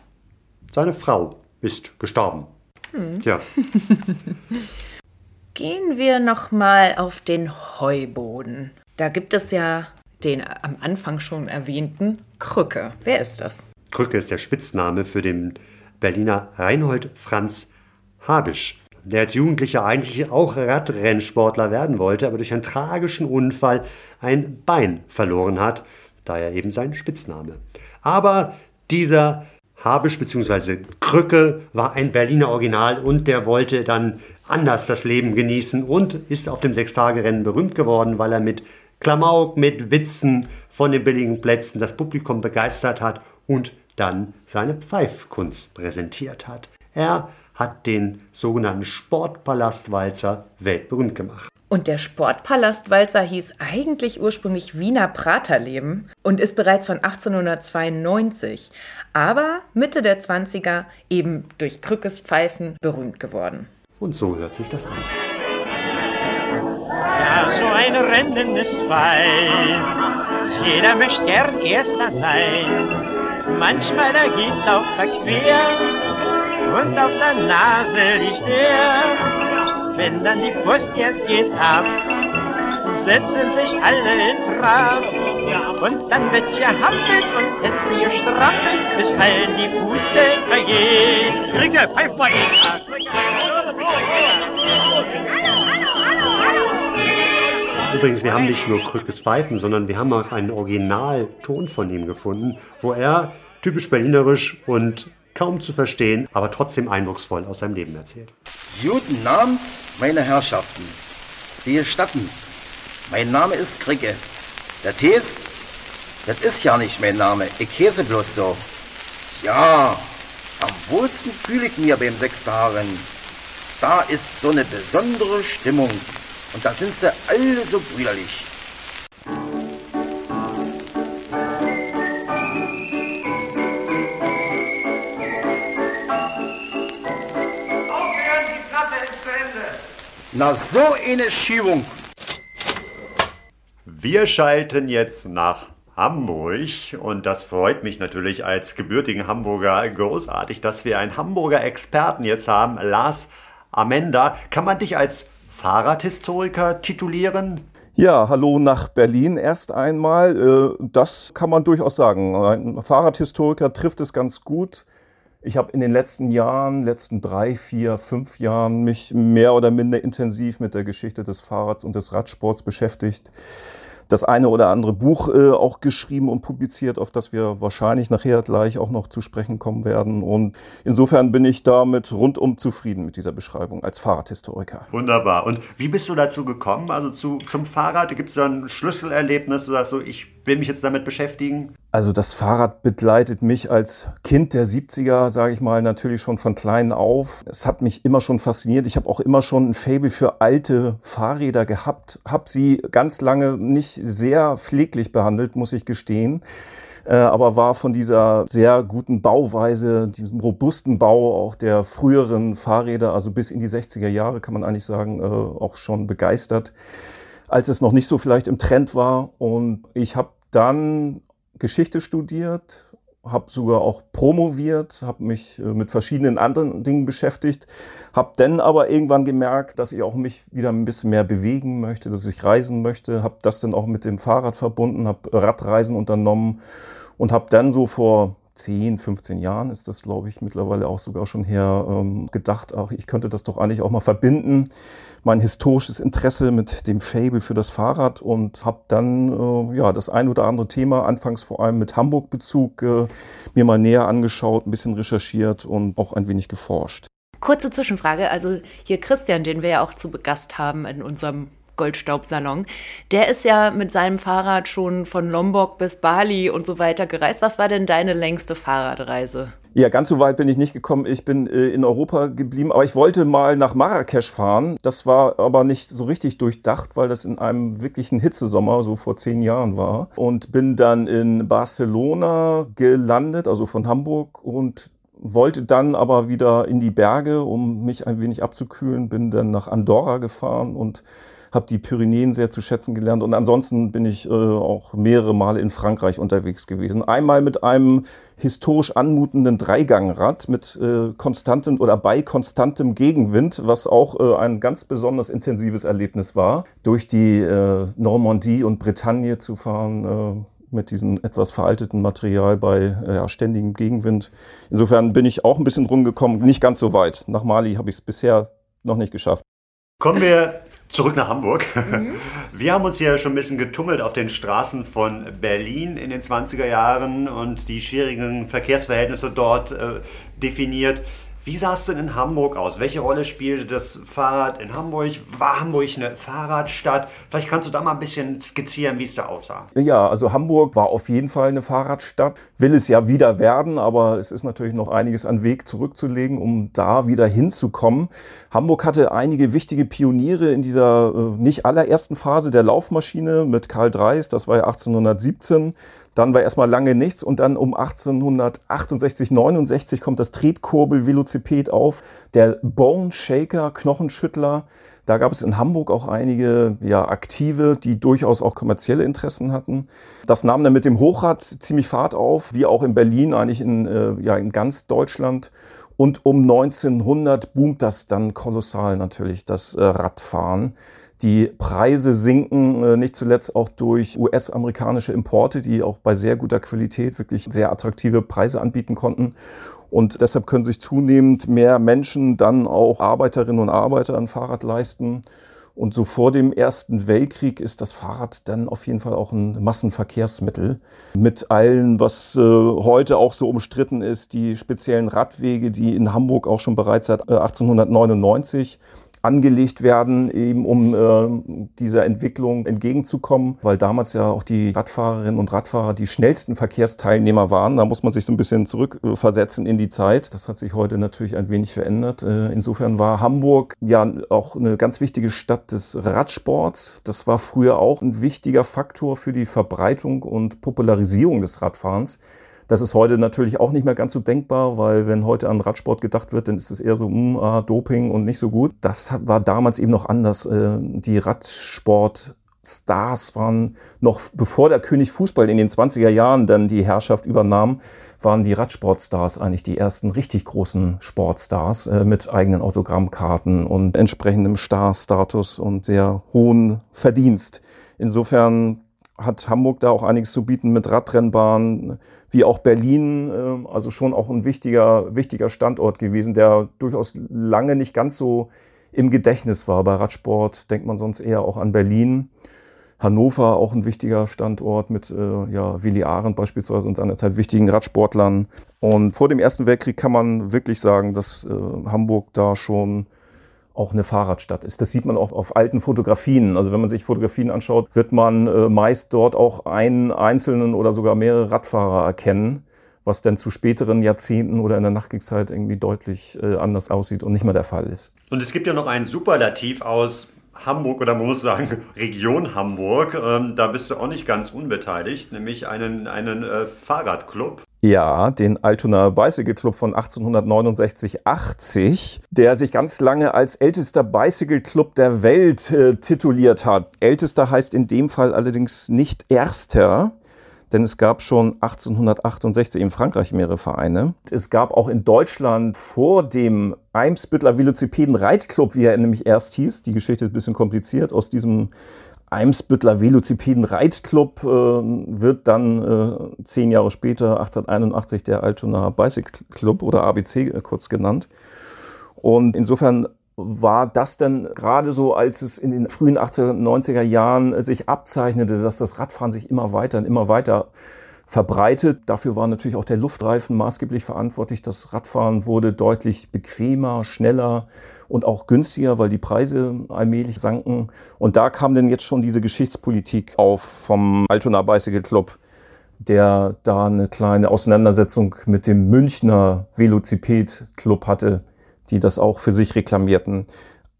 Seine Frau ist gestorben. Hm. Tja. Gehen wir noch mal auf den Heuboden. Da gibt es ja den am Anfang schon erwähnten Krücke. Wer ist das? Krücke ist der Spitzname für den Berliner Reinhold Franz Habisch der als Jugendlicher eigentlich auch Radrennsportler werden wollte, aber durch einen tragischen Unfall ein Bein verloren hat, daher eben sein Spitzname. Aber dieser Habisch bzw. Krücke war ein Berliner Original und der wollte dann anders das Leben genießen und ist auf dem Sechstagerennen berühmt geworden, weil er mit Klamauk, mit Witzen von den billigen Plätzen das Publikum begeistert hat und dann seine Pfeifkunst präsentiert hat. Er hat den sogenannten Sportpalastwalzer weltberühmt gemacht. Und der Sportpalastwalzer hieß eigentlich ursprünglich Wiener Praterleben und ist bereits von 1892, aber Mitte der 20er eben durch Krückes Pfeifen berühmt geworden. Und so hört sich das an. Ja, so ein Rennen ist fein. Jeder möchte gern Erster sein. Manchmal da geht's auch verquer und auf der Nase liegt er. Wenn dann die Post jetzt geht ab, setzen sich alle in Trab. Und dann wird gehampelt und es gestraffelt, bis allen die Puste vergeht. Kricke, pfeif mal Übrigens, wir haben nicht nur Krückes Pfeifen, sondern wir haben auch einen Originalton von ihm gefunden, wo er typisch berlinerisch und kaum zu verstehen, aber trotzdem eindrucksvoll aus seinem Leben erzählt. Guten Abend, meine Herrschaften. Sie gestatten, mein Name ist Kricke. Der Tees, das ist ja nicht mein Name, ich käse bloß so. Ja, am wohlsten fühle ich mir beim Sechstagen. Da ist so eine besondere Stimmung und da sind sie alle so brüderlich. Na, so eine Schiebung. Wir schalten jetzt nach Hamburg und das freut mich natürlich als gebürtigen Hamburger großartig, dass wir einen Hamburger Experten jetzt haben, Lars Amenda. Kann man dich als Fahrradhistoriker titulieren? Ja, hallo nach Berlin erst einmal. Äh, das kann man durchaus sagen. Ein Fahrradhistoriker trifft es ganz gut. Ich habe in den letzten Jahren, letzten drei, vier, fünf Jahren mich mehr oder minder intensiv mit der Geschichte des Fahrrads und des Radsports beschäftigt das eine oder andere Buch äh, auch geschrieben und publiziert, auf das wir wahrscheinlich nachher gleich auch noch zu sprechen kommen werden. Und insofern bin ich damit rundum zufrieden mit dieser Beschreibung als Fahrradhistoriker. Wunderbar. Und wie bist du dazu gekommen? Also zu, zum Fahrrad? Gibt es da ein Schlüsselerlebnis? Du sagst so, ich will mich jetzt damit beschäftigen? Also das Fahrrad begleitet mich als Kind der 70er, sage ich mal, natürlich schon von klein auf. Es hat mich immer schon fasziniert. Ich habe auch immer schon ein Faible für alte Fahrräder gehabt, habe sie ganz lange nicht sehr pfleglich behandelt, muss ich gestehen äh, aber war von dieser sehr guten Bauweise, diesem robusten Bau auch der früheren Fahrräder, also bis in die 60er Jahre kann man eigentlich sagen, äh, auch schon begeistert, als es noch nicht so vielleicht im Trend war. Und ich habe dann Geschichte studiert, habe sogar auch promoviert, habe mich äh, mit verschiedenen anderen Dingen beschäftigt, habe dann aber irgendwann gemerkt, dass ich auch mich wieder ein bisschen mehr bewegen möchte, dass ich reisen möchte, habe das dann auch mit dem Fahrrad verbunden, habe Radreisen unternommen und habe dann so vor 10, 15 Jahren ist das, glaube ich, mittlerweile auch sogar schon her, ähm, gedacht, ach, ich könnte das doch eigentlich auch mal verbinden mein historisches Interesse mit dem Fable für das Fahrrad und habe dann äh, ja das ein oder andere Thema anfangs vor allem mit Hamburg-Bezug äh, mir mal näher angeschaut, ein bisschen recherchiert und auch ein wenig geforscht. Kurze Zwischenfrage, also hier Christian, den wir ja auch zu Gast haben in unserem Goldstaubsalon. Der ist ja mit seinem Fahrrad schon von Lombok bis Bali und so weiter gereist. Was war denn deine längste Fahrradreise? Ja, ganz so weit bin ich nicht gekommen. Ich bin äh, in Europa geblieben, aber ich wollte mal nach Marrakesch fahren. Das war aber nicht so richtig durchdacht, weil das in einem wirklichen Hitzesommer so vor zehn Jahren war. Und bin dann in Barcelona gelandet, also von Hamburg und wollte dann aber wieder in die Berge, um mich ein wenig abzukühlen. Bin dann nach Andorra gefahren und habe die Pyrenäen sehr zu schätzen gelernt und ansonsten bin ich äh, auch mehrere Male in Frankreich unterwegs gewesen. Einmal mit einem historisch anmutenden Dreigangrad mit äh, konstantem oder bei konstantem Gegenwind, was auch äh, ein ganz besonders intensives Erlebnis war, durch die äh, Normandie und Bretagne zu fahren äh, mit diesem etwas veralteten Material bei äh, ja, ständigem Gegenwind. Insofern bin ich auch ein bisschen rumgekommen, nicht ganz so weit. Nach Mali habe ich es bisher noch nicht geschafft. Kommen wir Zurück nach Hamburg. Mhm. Wir haben uns hier schon ein bisschen getummelt auf den Straßen von Berlin in den 20er Jahren und die schwierigen Verkehrsverhältnisse dort äh, definiert. Wie sah es denn in Hamburg aus? Welche Rolle spielte das Fahrrad in Hamburg? War Hamburg eine Fahrradstadt? Vielleicht kannst du da mal ein bisschen skizzieren, wie es da aussah. Ja, also Hamburg war auf jeden Fall eine Fahrradstadt. Will es ja wieder werden, aber es ist natürlich noch einiges an Weg zurückzulegen, um da wieder hinzukommen. Hamburg hatte einige wichtige Pioniere in dieser äh, nicht allerersten Phase der Laufmaschine mit Karl Dreis, das war ja 1817. Dann war erstmal lange nichts und dann um 1868, 69 kommt das Tretkurbel-Velociped auf, der Bone Shaker, Knochenschüttler. Da gab es in Hamburg auch einige ja, Aktive, die durchaus auch kommerzielle Interessen hatten. Das nahm dann mit dem Hochrad ziemlich Fahrt auf, wie auch in Berlin, eigentlich in, äh, ja, in ganz Deutschland. Und um 1900 boomt das dann kolossal natürlich, das äh, Radfahren. Die Preise sinken äh, nicht zuletzt auch durch US-amerikanische Importe, die auch bei sehr guter Qualität wirklich sehr attraktive Preise anbieten konnten. Und deshalb können sich zunehmend mehr Menschen dann auch Arbeiterinnen und Arbeiter ein Fahrrad leisten. Und so vor dem Ersten Weltkrieg ist das Fahrrad dann auf jeden Fall auch ein Massenverkehrsmittel. Mit allen, was äh, heute auch so umstritten ist, die speziellen Radwege, die in Hamburg auch schon bereits seit äh, 1899 angelegt werden, eben um äh, dieser Entwicklung entgegenzukommen, weil damals ja auch die Radfahrerinnen und Radfahrer die schnellsten Verkehrsteilnehmer waren. Da muss man sich so ein bisschen zurückversetzen in die Zeit. Das hat sich heute natürlich ein wenig verändert. Äh, insofern war Hamburg ja auch eine ganz wichtige Stadt des Radsports. Das war früher auch ein wichtiger Faktor für die Verbreitung und Popularisierung des Radfahrens. Das ist heute natürlich auch nicht mehr ganz so denkbar, weil wenn heute an Radsport gedacht wird, dann ist es eher so mh, hm, ah, Doping und nicht so gut. Das war damals eben noch anders. Äh, die Radsportstars waren noch bevor der König Fußball in den 20er Jahren dann die Herrschaft übernahm, waren die Radsportstars eigentlich die ersten richtig großen Sportstars äh, mit eigenen Autogrammkarten und entsprechendem Starstatus und sehr hohen Verdienst. Insofern hat Hamburg da auch einiges zu bieten mit Radrennbahnen, wie auch Berlin, äh, also schon auch ein wichtiger, wichtiger Standort gewesen, der durchaus lange nicht ganz so im Gedächtnis war. Bei Radsport denkt man sonst eher auch an Berlin. Hannover auch ein wichtiger Standort mit äh, ja, Willi Arendt beispielsweise und seinerzeit wichtigen Radsportlern. Und vor dem Ersten Weltkrieg kann man wirklich sagen, dass äh, Hamburg da schon auch eine Fahrradstadt ist. Das sieht man auch auf alten Fotografien. Also wenn man sich Fotografien anschaut, wird man äh, meist dort auch einen einzelnen oder sogar mehrere Radfahrer erkennen, was dann zu späteren Jahrzehnten oder in der Nachkriegszeit irgendwie deutlich äh, anders aussieht und nicht mehr der Fall ist. Und es gibt ja noch ein Superlativ aus Hamburg oder man muss sagen Region Hamburg. Ähm, da bist du auch nicht ganz unbeteiligt, nämlich einen, einen äh, Fahrradclub. Ja, den Altona Bicycle Club von 1869-80, der sich ganz lange als ältester Bicycle Club der Welt äh, tituliert hat. Ältester heißt in dem Fall allerdings nicht erster, denn es gab schon 1868 in Frankreich mehrere Vereine. Es gab auch in Deutschland vor dem Eimsbüttler Velocipeden Reitclub, wie er nämlich erst hieß, die Geschichte ist ein bisschen kompliziert, aus diesem Eimsbüttler Velocipeden Reitclub äh, wird dann äh, zehn Jahre später, 1881, der Altona Bicycle Club oder ABC kurz genannt. Und insofern war das denn gerade so, als es in den frühen 80er, 90er Jahren sich abzeichnete, dass das Radfahren sich immer weiter und immer weiter verbreitet. Dafür war natürlich auch der Luftreifen maßgeblich verantwortlich. Das Radfahren wurde deutlich bequemer, schneller und auch günstiger, weil die Preise allmählich sanken. Und da kam denn jetzt schon diese Geschichtspolitik auf vom Altona Bicycle Club, der da eine kleine Auseinandersetzung mit dem Münchner Velociped Club hatte, die das auch für sich reklamierten.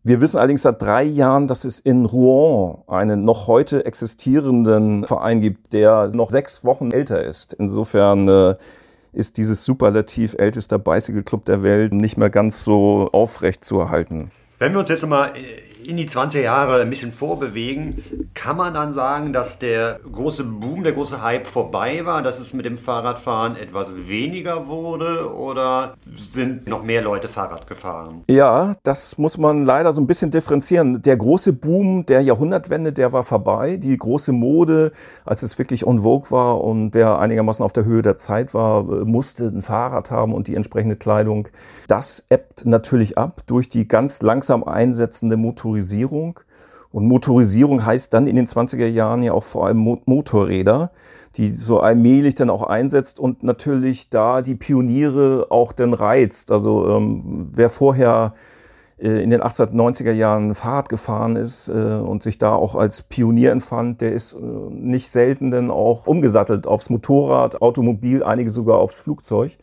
Wir wissen allerdings seit drei Jahren, dass es in Rouen einen noch heute existierenden Verein gibt, der noch sechs Wochen älter ist. Insofern äh, ist dieses superlativ ältester Bicycle Club der Welt nicht mehr ganz so aufrecht zu erhalten. Wenn wir uns jetzt nochmal in die 20er Jahre ein bisschen vorbewegen, kann man dann sagen, dass der große Boom, der große Hype vorbei war, dass es mit dem Fahrradfahren etwas weniger wurde oder sind noch mehr Leute Fahrrad gefahren? Ja, das muss man leider so ein bisschen differenzieren. Der große Boom der Jahrhundertwende, der war vorbei. Die große Mode, als es wirklich en vogue war und wer einigermaßen auf der Höhe der Zeit war, musste ein Fahrrad haben und die entsprechende Kleidung. Das ebbt natürlich ab durch die ganz langsam einsetzende Motorisierung Motorisierung. Und Motorisierung heißt dann in den 20er Jahren ja auch vor allem Motorräder, die so allmählich dann auch einsetzt und natürlich da die Pioniere auch dann reizt. Also ähm, wer vorher äh, in den 1890er Jahren Fahrrad gefahren ist äh, und sich da auch als Pionier empfand, der ist äh, nicht selten dann auch umgesattelt aufs Motorrad, Automobil, einige sogar aufs Flugzeug.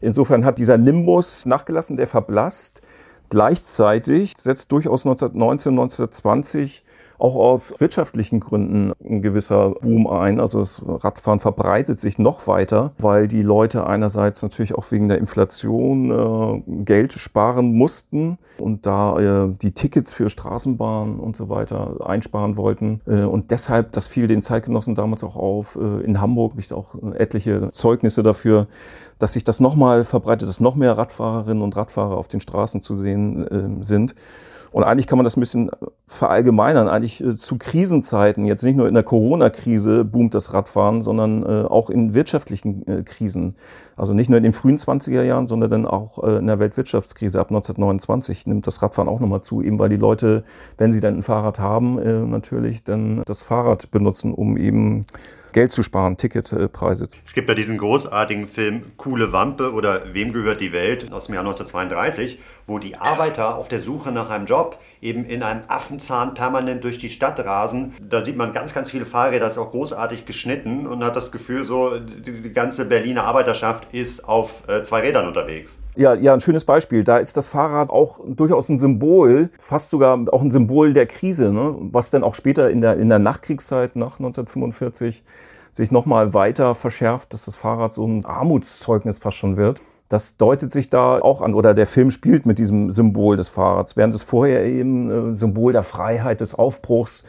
Insofern hat dieser Nimbus nachgelassen, der verblasst. Gleichzeitig setzt durchaus 1919, 1920 auch aus wirtschaftlichen Gründen ein gewisser Boom ein. Also das Radfahren verbreitet sich noch weiter, weil die Leute einerseits natürlich auch wegen der Inflation äh, Geld sparen mussten und da äh, die Tickets für Straßenbahnen und so weiter einsparen wollten. Äh, und deshalb, das fiel den Zeitgenossen damals auch auf, äh, in Hamburg, nicht auch etliche Zeugnisse dafür, dass sich das nochmal verbreitet, dass noch mehr Radfahrerinnen und Radfahrer auf den Straßen zu sehen äh, sind. Und eigentlich kann man das ein bisschen verallgemeinern. Eigentlich äh, zu Krisenzeiten, jetzt nicht nur in der Corona-Krise boomt das Radfahren, sondern äh, auch in wirtschaftlichen äh, Krisen. Also nicht nur in den frühen 20er Jahren, sondern dann auch äh, in der Weltwirtschaftskrise ab 1929 nimmt das Radfahren auch nochmal zu, eben weil die Leute, wenn sie dann ein Fahrrad haben, äh, natürlich dann das Fahrrad benutzen, um eben Geld zu sparen, Ticketpreise. Es gibt ja diesen großartigen Film Coole Wampe oder Wem gehört die Welt aus dem Jahr 1932, wo die Arbeiter auf der Suche nach einem Job eben in einem Affenzahn permanent durch die Stadt rasen. Da sieht man ganz, ganz viele Fahrräder, ist auch großartig geschnitten und hat das Gefühl, so die ganze Berliner Arbeiterschaft ist auf äh, zwei Rädern unterwegs. Ja, ja, ein schönes Beispiel. Da ist das Fahrrad auch durchaus ein Symbol, fast sogar auch ein Symbol der Krise, ne? was dann auch später in der, in der Nachkriegszeit nach 1945 sich nochmal weiter verschärft, dass das Fahrrad so ein Armutszeugnis fast schon wird. Das deutet sich da auch an, oder der Film spielt mit diesem Symbol des Fahrrads, während es vorher eben äh, Symbol der Freiheit, des Aufbruchs,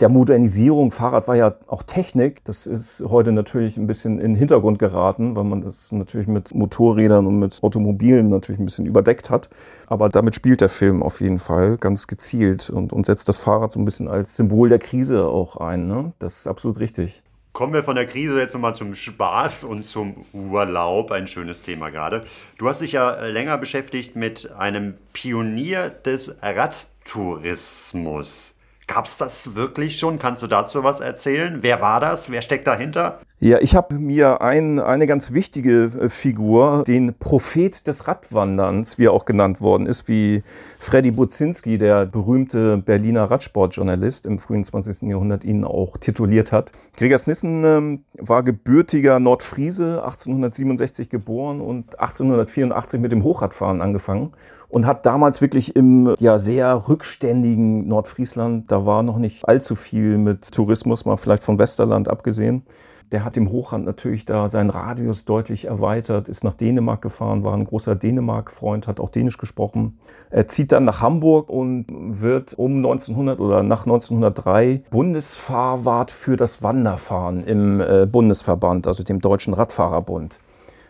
der Modernisierung. Fahrrad war ja auch Technik. Das ist heute natürlich ein bisschen in den Hintergrund geraten, weil man das natürlich mit Motorrädern und mit Automobilen natürlich ein bisschen überdeckt hat. Aber damit spielt der Film auf jeden Fall ganz gezielt und, und setzt das Fahrrad so ein bisschen als Symbol der Krise auch ein. Ne? Das ist absolut richtig. Kommen wir von der Krise jetzt nochmal zum Spaß und zum Urlaub. Ein schönes Thema gerade. Du hast dich ja äh, länger beschäftigt mit einem Pionier des Radtourismus. Gab es das wirklich schon? Kannst du dazu was erzählen? Wer war das? Wer steckt dahinter? Ja, ich habe mir ein, eine ganz wichtige äh, Figur, den Prophet des Radwanderns, wie er auch genannt worden ist, wie Freddy Buzinski, der berühmte Berliner Radsportjournalist im frühen 20. Jahrhundert, ihn auch tituliert hat. Gregers Nissen ähm, war gebürtiger Nordfriese, 1867 geboren und 1884 mit dem Hochradfahren angefangen und hat damals wirklich im ja sehr rückständigen Nordfriesland, da war noch nicht allzu viel mit Tourismus, mal vielleicht von Westerland abgesehen, der hat im Hochrand natürlich da seinen Radius deutlich erweitert, ist nach Dänemark gefahren, war ein großer Dänemark-Freund, hat auch Dänisch gesprochen. Er zieht dann nach Hamburg und wird um 1900 oder nach 1903 Bundesfahrwart für das Wanderfahren im äh, Bundesverband, also dem Deutschen Radfahrerbund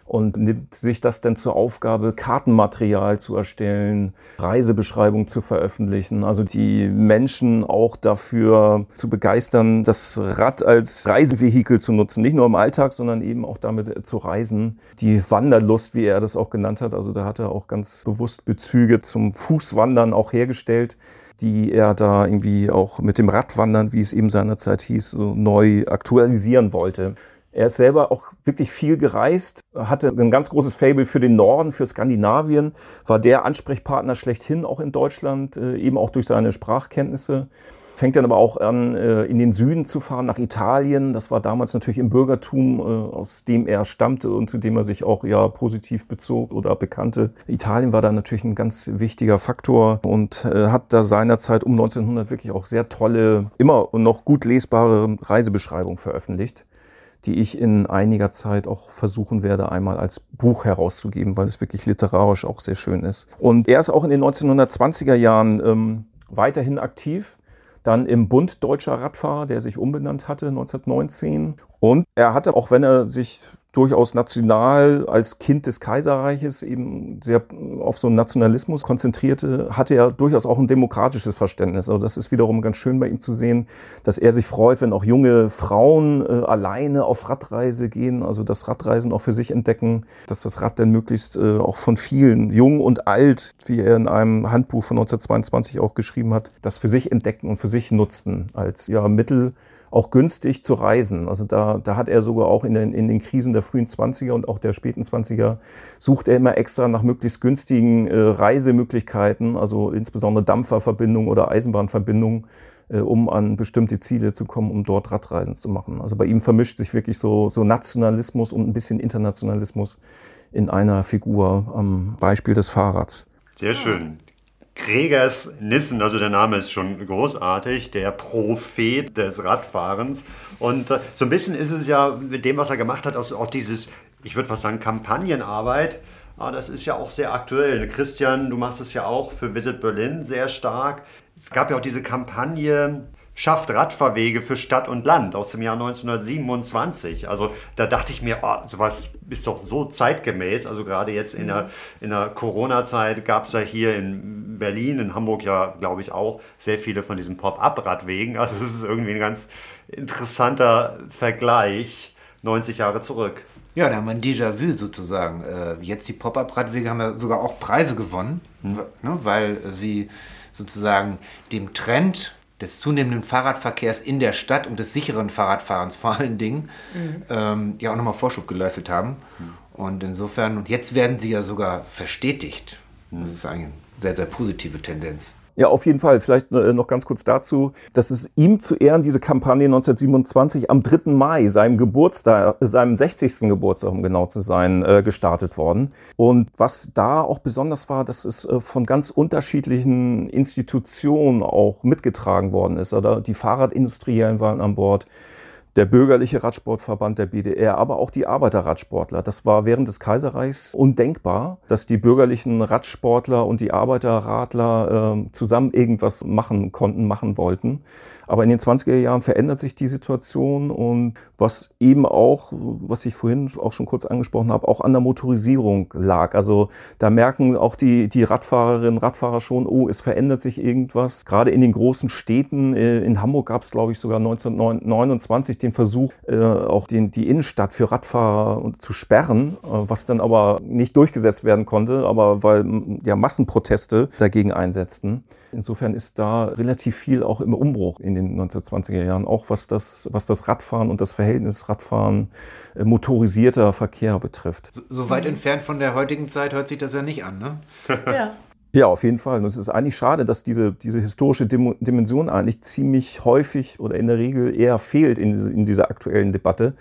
und nimmt sich das dann zur Aufgabe, Kartenmaterial zu erstellen, Reisebeschreibungen zu veröffentlichen, also die Menschen auch dafür zu begeistern, das Rad als Reisevehikel zu nutzen, nicht nur im Alltag, sondern eben auch damit zu reisen. Die Wanderlust, wie er das auch genannt hat, also da hat er auch ganz bewusst Bezüge zum Fußwandern auch hergestellt die er da irgendwie auch mit dem Radwandern, wie es eben seinerzeit hieß, so neu aktualisieren wollte. Er ist selber auch wirklich viel gereist, hatte ein ganz großes Fable für den Norden, für Skandinavien, war der Ansprechpartner schlechthin auch in Deutschland, äh, eben auch durch seine Sprachkenntnisse. Fängt dann aber auch an, äh, in den Süden zu fahren, nach Italien. Das war damals natürlich im Bürgertum, äh, aus dem er stammte und zu dem er sich auch ja positiv bezog oder bekannte. Italien war da natürlich ein ganz wichtiger Faktor und hat da seinerzeit um 1900 wirklich auch sehr tolle, immer noch gut lesbare Reisebeschreibungen veröffentlicht die ich in einiger Zeit auch versuchen werde, einmal als Buch herauszugeben, weil es wirklich literarisch auch sehr schön ist. Und er ist auch in den 1920er Jahren ähm, weiterhin aktiv. Dann im Bund Deutscher Radfahrer, der sich umbenannt hatte 1919. Und er hatte, auch wenn er sich durchaus national als Kind des Kaiserreiches eben sehr auf so einen Nationalismus konzentrierte, hatte er durchaus auch ein demokratisches Verständnis. Also das ist wiederum ganz schön bei ihm zu sehen, dass er sich freut, wenn auch junge Frauen äh, alleine auf Radreise gehen, also das Radreisen auch für sich entdecken, dass das Rad dann möglichst äh, auch von vielen, jung und alt, wie er in einem Handbuch von 1922 auch geschrieben hat, das für sich entdecken und für sich nutzten als ja, Mittel, auch günstig zu reisen. Also da, da hat er sogar auch in den, in den Krisen der frühen 20er und auch der späten 20er, sucht er immer extra nach möglichst günstigen äh, Reisemöglichkeiten, also insbesondere Dampferverbindungen oder Eisenbahnverbindungen, äh, um an bestimmte Ziele zu kommen, um dort Radreisen zu machen. Also bei ihm vermischt sich wirklich so, so Nationalismus und ein bisschen Internationalismus in einer Figur am Beispiel des Fahrrads. Sehr schön. Gregers Nissen, also der Name ist schon großartig, der Prophet des Radfahrens. Und äh, so ein bisschen ist es ja mit dem, was er gemacht hat, auch, dieses, ich würde was sagen, Kampagnenarbeit. Ah, das ist ja auch sehr aktuell. Christian, du machst es ja auch für Visit Berlin sehr stark. Es gab ja auch diese Kampagne schafft Radfahrwege für Stadt und Land aus dem Jahr 1927. Also da dachte ich mir, oh, sowas ist doch so zeitgemäß. Also gerade jetzt in der, in der Corona-Zeit gab es ja hier in Berlin, in Hamburg ja, glaube ich, auch sehr viele von diesen Pop-up-Radwegen. Also es ist irgendwie ein ganz interessanter Vergleich 90 Jahre zurück. Ja, da haben wir ein Déjà-vu sozusagen. Äh, jetzt die Pop-up-Radwege haben ja sogar auch Preise gewonnen, mhm. ne, weil sie sozusagen dem Trend des zunehmenden Fahrradverkehrs in der Stadt und des sicheren Fahrradfahrens vor allen Dingen mhm. ähm, ja auch nochmal Vorschub geleistet haben. Mhm. Und insofern, und jetzt werden sie ja sogar verstetigt. Mhm. Das ist eigentlich eine sehr, sehr positive Tendenz. Ja, auf jeden Fall. Vielleicht äh, noch ganz kurz dazu, dass es ihm zu Ehren diese Kampagne 1927 am 3. Mai, seinem Geburtstag, seinem 60. Geburtstag, um genau zu sein, äh, gestartet worden. Und was da auch besonders war, dass es äh, von ganz unterschiedlichen Institutionen auch mitgetragen worden ist. Oder die Fahrradindustriellen waren an Bord, der bürgerliche Radsportverband der BDR, aber auch die Arbeiterradsportler. Das war während des Kaiserreichs undenkbar, dass die bürgerlichen Radsportler und die Arbeiterradler äh, zusammen irgendwas machen konnten, machen wollten. Aber in den 20er Jahren verändert sich die Situation und was eben auch, was ich vorhin auch schon kurz angesprochen habe, auch an der Motorisierung lag. Also da merken auch die, die Radfahrerinnen, Radfahrer schon, oh, es verändert sich irgendwas. Gerade in den großen Städten, äh, in Hamburg gab es, glaube ich, sogar 1929 den Versuch, äh, auch den, die Innenstadt für Radfahrer zu sperren, äh, was dann aber nicht durchgesetzt werden konnte, aber weil ja Massenproteste dagegen einsetzten. Insofern ist da relativ viel auch im Umbruch in den 1920er Jahren, auch was das, was das Radfahren und das Verhältnis Radfahren äh, motorisierter Verkehr betrifft. So, so weit mhm. entfernt von der heutigen Zeit hört sich das ja nicht an, ne? Ja. Ja, auf jeden Fall. Und es ist eigentlich schade, dass diese, diese historische Dimension eigentlich ziemlich häufig oder in der Regel eher fehlt in, in dieser aktuellen Debatte.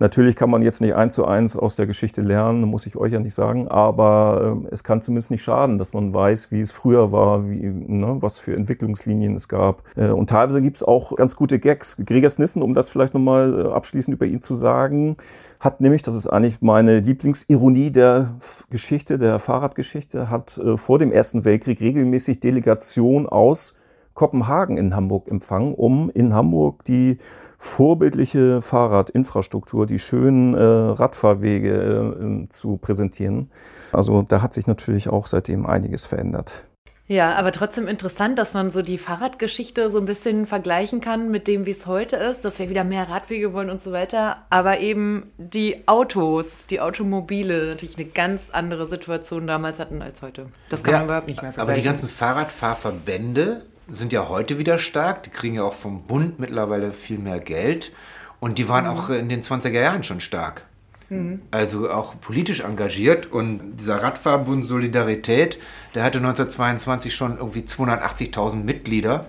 Natürlich kann man jetzt nicht eins zu eins aus der Geschichte lernen, muss ich euch ja nicht sagen, aber äh, es kann zumindest nicht schaden, dass man weiß, wie es früher war, wie, ne, was für Entwicklungslinien es gab. Äh, und teilweise gibt es auch ganz gute Gags. Gregers Nissen, um das vielleicht nochmal äh, abschließend über ihn zu sagen, hat nämlich, das ist eigentlich meine Lieblingsironie der Geschichte, der Fahrradgeschichte, hat äh, vor dem Ersten Weltkrieg regelmäßig Delegation aus Kopenhagen in Hamburg empfangen, um in Hamburg die vorbildliche Fahrradinfrastruktur, die schönen äh, Radfahrwege äh, ähm, zu präsentieren. Also da hat sich natürlich auch seitdem einiges verändert. Ja, aber trotzdem interessant, dass man so die Fahrradgeschichte so ein bisschen vergleichen kann mit dem, wie es heute ist, dass wir wieder mehr Radwege wollen und so weiter. Aber eben die Autos, die Automobile natürlich eine ganz andere Situation damals hatten als heute. Das kann ja, man überhaupt nicht mehr vergleichen. Aber die ganzen Fahrradfahrverbände, sind ja heute wieder stark. Die kriegen ja auch vom Bund mittlerweile viel mehr Geld. Und die waren mhm. auch in den 20er Jahren schon stark. Mhm. Also auch politisch engagiert. Und dieser Radfahrbund Solidarität, der hatte 1922 schon irgendwie 280.000 Mitglieder.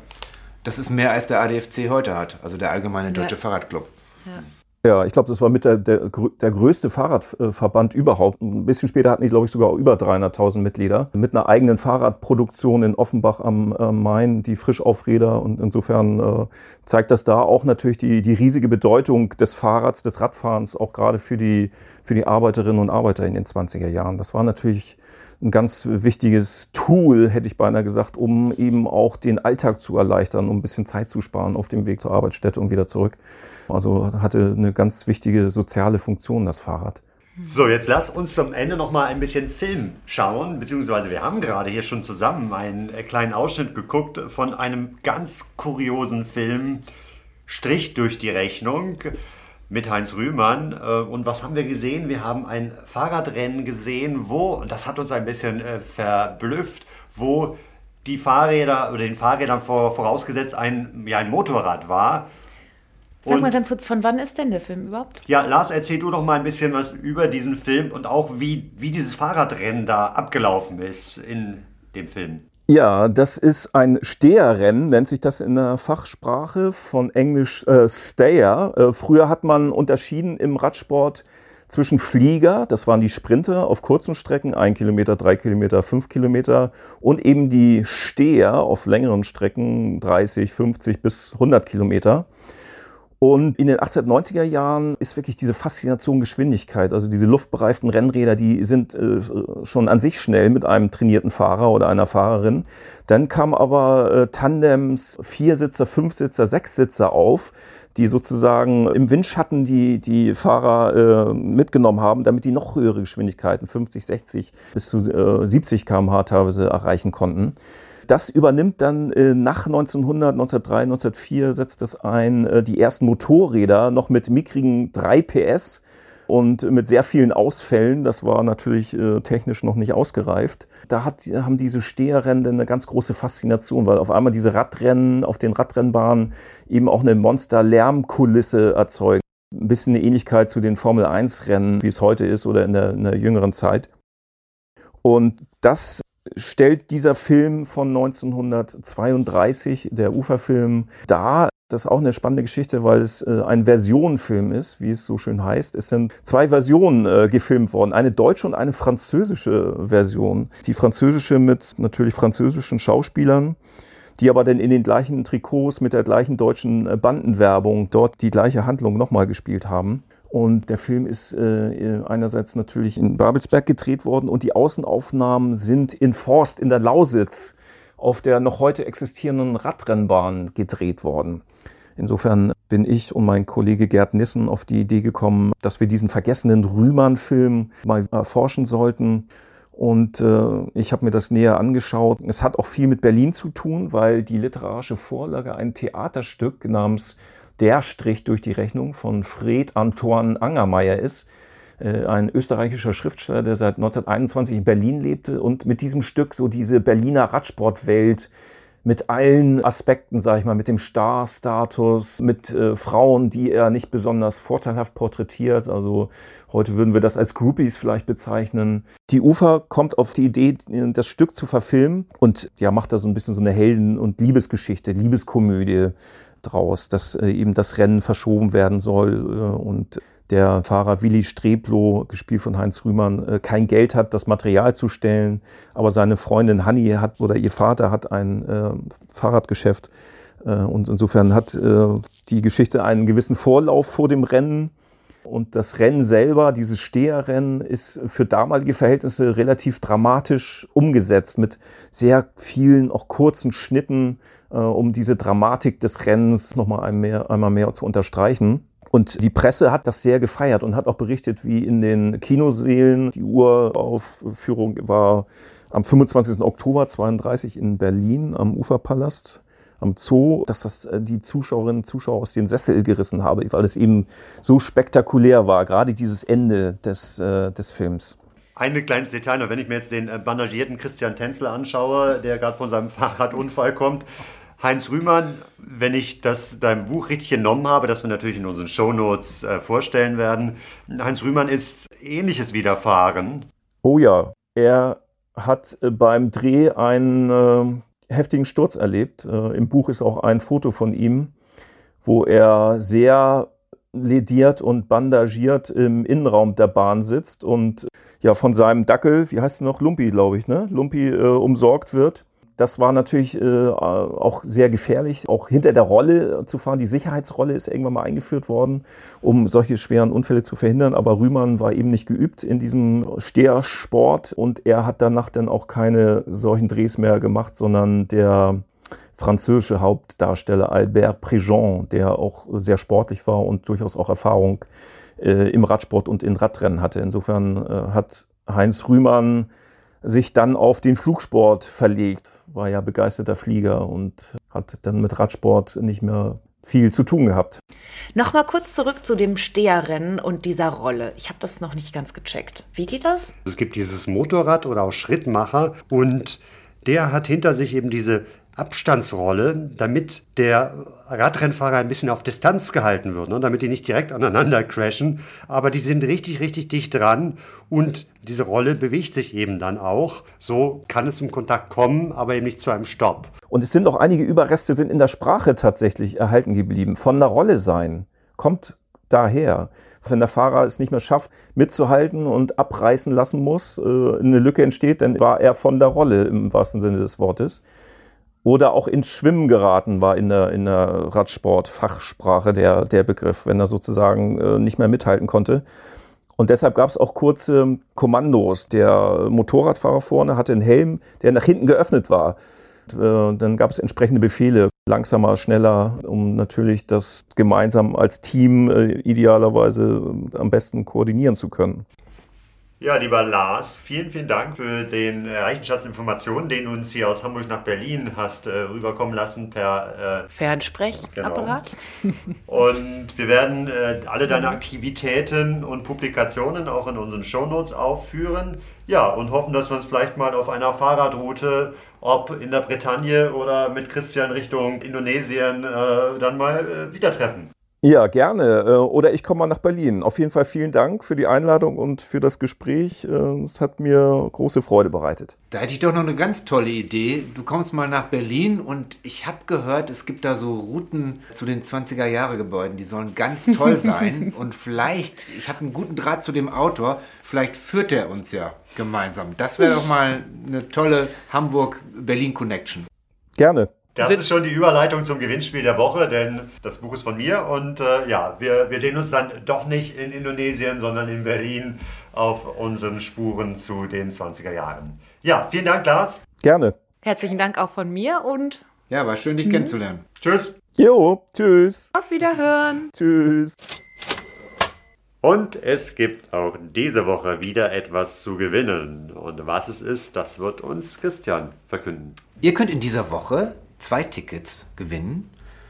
Das ist mehr als der ADFC heute hat, also der Allgemeine Deutsche ja. Fahrradclub. Ja. Ja, ich glaube, das war mit der, der, der größte Fahrradverband überhaupt. Ein bisschen später hatten die, glaube ich, sogar über 300.000 Mitglieder. Mit einer eigenen Fahrradproduktion in Offenbach am äh, Main, die Frischaufräder. Und insofern äh, zeigt das da auch natürlich die, die riesige Bedeutung des Fahrrads, des Radfahrens, auch gerade für die, für die Arbeiterinnen und Arbeiter in den 20er Jahren. Das war natürlich ein ganz wichtiges Tool, hätte ich beinahe gesagt, um eben auch den Alltag zu erleichtern, um ein bisschen Zeit zu sparen auf dem Weg zur Arbeitsstätte und wieder zurück. Also hatte eine ganz wichtige soziale Funktion, das Fahrrad. So, jetzt lass uns zum Ende noch mal ein bisschen Film schauen, beziehungsweise wir haben gerade hier schon zusammen einen kleinen Ausschnitt geguckt von einem ganz kuriosen Film, Strich durch die Rechnung mit Heinz Rühmann. Äh, und was haben wir gesehen? Wir haben ein Fahrradrennen gesehen, wo, und das hat uns ein bisschen äh, verblüfft, wo die Fahrräder oder den Fahrrädern vorausgesetzt ein, ja, ein Motorrad war Sag und, mal ganz kurz, von wann ist denn der Film überhaupt? Ja, Lars, erzähl du doch mal ein bisschen was über diesen Film und auch wie, wie dieses Fahrradrennen da abgelaufen ist in dem Film. Ja, das ist ein Steherrennen, nennt sich das in der Fachsprache von Englisch äh, Stayer. Äh, früher hat man unterschieden im Radsport zwischen Flieger, das waren die Sprinter auf kurzen Strecken, ein Kilometer, drei Kilometer, fünf Kilometer, und eben die Steher auf längeren Strecken, 30, 50 bis 100 Kilometer. Und in den 1890er Jahren ist wirklich diese Faszination Geschwindigkeit, also diese luftbereiften Rennräder, die sind äh, schon an sich schnell mit einem trainierten Fahrer oder einer Fahrerin. Dann kamen aber äh, Tandems, Viersitzer, Fünfsitzer, Sechssitzer auf, die sozusagen im Windschatten die, die Fahrer äh, mitgenommen haben, damit die noch höhere Geschwindigkeiten, 50, 60 bis zu äh, 70 km/h teilweise erreichen konnten. Das übernimmt dann äh, nach 1900, 1903, 1904 setzt das ein, äh, die ersten Motorräder noch mit mickrigen 3 PS und mit sehr vielen Ausfällen. Das war natürlich äh, technisch noch nicht ausgereift. Da hat, haben diese Steherrennen eine ganz große Faszination, weil auf einmal diese Radrennen auf den Radrennbahnen eben auch eine Monster-Lärmkulisse erzeugen. Ein bisschen eine Ähnlichkeit zu den Formel-1-Rennen, wie es heute ist oder in der, in der jüngeren Zeit. Und das stellt dieser Film von 1932, der Uferfilm, dar. Das ist auch eine spannende Geschichte, weil es äh, ein Versionenfilm ist, wie es so schön heißt. Es sind zwei Versionen äh, gefilmt worden, eine deutsche und eine französische Version. Die französische mit natürlich französischen Schauspielern die aber dann in den gleichen Trikots mit der gleichen deutschen äh, Bandenwerbung dort die gleiche Handlung nochmal gespielt haben. Und der Film ist äh, einerseits natürlich in Babelsberg gedreht worden und die Außenaufnahmen sind in Forst in der Lausitz auf der noch heute existierenden Radrennbahn gedreht worden. Insofern bin ich und mein Kollege Gerd Nissen auf die Idee gekommen, dass wir diesen vergessenen Rühmann-Film mal erforschen sollten. Und äh, ich habe mir das näher angeschaut. Es hat auch viel mit Berlin zu tun, weil die literarische Vorlage ein Theaterstück namens Der Strich durch die Rechnung von Fred Antoine Angermeier ist. Äh, ein österreichischer Schriftsteller, der seit 1921 in Berlin lebte und mit diesem Stück so diese Berliner Radsportwelt mit allen Aspekten, sage ich mal, mit dem Star-Status, mit äh, Frauen, die er nicht besonders vorteilhaft porträtiert. Also heute würden wir das als Groupies vielleicht bezeichnen. Die Ufer kommt auf die Idee, das Stück zu verfilmen und ja, macht da so ein bisschen so eine Helden- und Liebesgeschichte, Liebeskomödie draus, dass äh, eben das Rennen verschoben werden soll äh, und der Fahrer Willi Streblow, gespielt von Heinz Rühmann, äh, kein Geld hat, das Material zu stellen, aber seine Freundin Hanni hat oder ihr Vater hat ein äh, Fahrradgeschäft und insofern hat äh, die Geschichte einen gewissen Vorlauf vor dem Rennen. Und das Rennen selber, dieses Steherrennen, ist für damalige Verhältnisse relativ dramatisch umgesetzt mit sehr vielen, auch kurzen Schnitten, äh, um diese Dramatik des Rennens nochmal einmal mehr, einmal mehr zu unterstreichen. Und die Presse hat das sehr gefeiert und hat auch berichtet, wie in den Kinosälen die Uraufführung war am 25. Oktober 32 in Berlin am Uferpalast am Zoo, dass das äh, die Zuschauerinnen und Zuschauer aus den Sessel gerissen habe, weil es eben so spektakulär war, gerade dieses Ende des, äh, des Films. Ein kleines Detail noch, wenn ich mir jetzt den äh, bandagierten Christian Tänzler anschaue, der gerade von seinem Fahrradunfall kommt, Heinz Rühmann, wenn ich das dein Buch richtig genommen habe, das wir natürlich in unseren Shownotes äh, vorstellen werden, Heinz Rühmann ist ähnliches widerfahren. Oh ja, er hat beim Dreh einen äh, heftigen Sturz erlebt. Äh, Im Buch ist auch ein Foto von ihm, wo er sehr lediert und bandagiert im Innenraum der Bahn sitzt und ja von seinem Dackel, wie heißt er noch, Lumpi, glaube ich, ne? Lumpi äh, umsorgt wird. Das war natürlich äh, auch sehr gefährlich, auch hinter der Rolle zu fahren. Die Sicherheitsrolle ist irgendwann mal eingeführt worden, um solche schweren Unfälle zu verhindern. Aber Rühmann war eben nicht geübt in diesem Stehersport und er hat danach dann auch keine solchen Drehs mehr gemacht, sondern der französische Hauptdarsteller Albert Préjean, der auch sehr sportlich war und durchaus auch Erfahrung äh, im Radsport und in Radrennen hatte. Insofern äh, hat Heinz Rühmann sich dann auf den Flugsport verlegt, war ja begeisterter Flieger und hat dann mit Radsport nicht mehr viel zu tun gehabt. Nochmal kurz zurück zu dem Steherrennen und dieser Rolle. Ich habe das noch nicht ganz gecheckt. Wie geht das? Es gibt dieses Motorrad oder auch Schrittmacher und der hat hinter sich eben diese Abstandsrolle, damit der Radrennfahrer ein bisschen auf Distanz gehalten wird, ne? damit die nicht direkt aneinander crashen. Aber die sind richtig, richtig dicht dran und diese Rolle bewegt sich eben dann auch. So kann es zum Kontakt kommen, aber eben nicht zu einem Stopp. Und es sind auch einige Überreste sind in der Sprache tatsächlich erhalten geblieben. Von der Rolle sein kommt daher. Wenn der Fahrer es nicht mehr schafft, mitzuhalten und abreißen lassen muss, äh, eine Lücke entsteht, dann war er von der Rolle im wahrsten Sinne des Wortes oder auch ins Schwimmen geraten war in der, in der Radsport-Fachsprache der, der Begriff, wenn er sozusagen äh, nicht mehr mithalten konnte. Und deshalb gab es auch kurze Kommandos. Der Motorradfahrer vorne hatte einen Helm, der nach hinten geöffnet war. Und, äh, dann gab es entsprechende Befehle, langsamer, schneller, um natürlich das gemeinsam als Team äh, idealerweise am besten koordinieren zu können. Ja, lieber Lars, vielen, vielen Dank für den äh, reichen Schatz Informationen, den du uns hier aus Hamburg nach Berlin hast äh, rüberkommen lassen per äh, Fernsprechapparat. Genau. Und wir werden äh, alle deine Aktivitäten und Publikationen auch in unseren Shownotes aufführen. Ja, und hoffen, dass wir uns vielleicht mal auf einer Fahrradroute, ob in der Bretagne oder mit Christian Richtung Indonesien, äh, dann mal äh, wieder treffen. Ja, gerne. Äh, oder ich komme mal nach Berlin. Auf jeden Fall vielen Dank für die Einladung und für das Gespräch. Äh, es hat mir große Freude bereitet. Da hätte ich doch noch eine ganz tolle Idee. Du kommst mal nach Berlin und ich habe gehört, es gibt da so Routen zu den 20er-Jahre-Gebäuden. Die sollen ganz toll sein. und vielleicht, ich habe einen guten Draht zu dem Autor, vielleicht führt er uns ja gemeinsam. Das wäre doch mal eine tolle Hamburg-Berlin-Connection. Gerne. Das ist schon die Überleitung zum Gewinnspiel der Woche, denn das Buch ist von mir und äh, ja, wir, wir sehen uns dann doch nicht in Indonesien, sondern in Berlin auf unseren Spuren zu den 20er Jahren. Ja, vielen Dank, Lars. Gerne. Herzlichen Dank auch von mir und Ja, war schön, dich kennenzulernen. Tschüss. Jo, tschüss. auf Wiederhören. Tschüss. Und es gibt auch diese Woche wieder etwas zu gewinnen. Und was es ist, das wird uns Christian verkünden. Ihr könnt in dieser Woche zwei Tickets gewinnen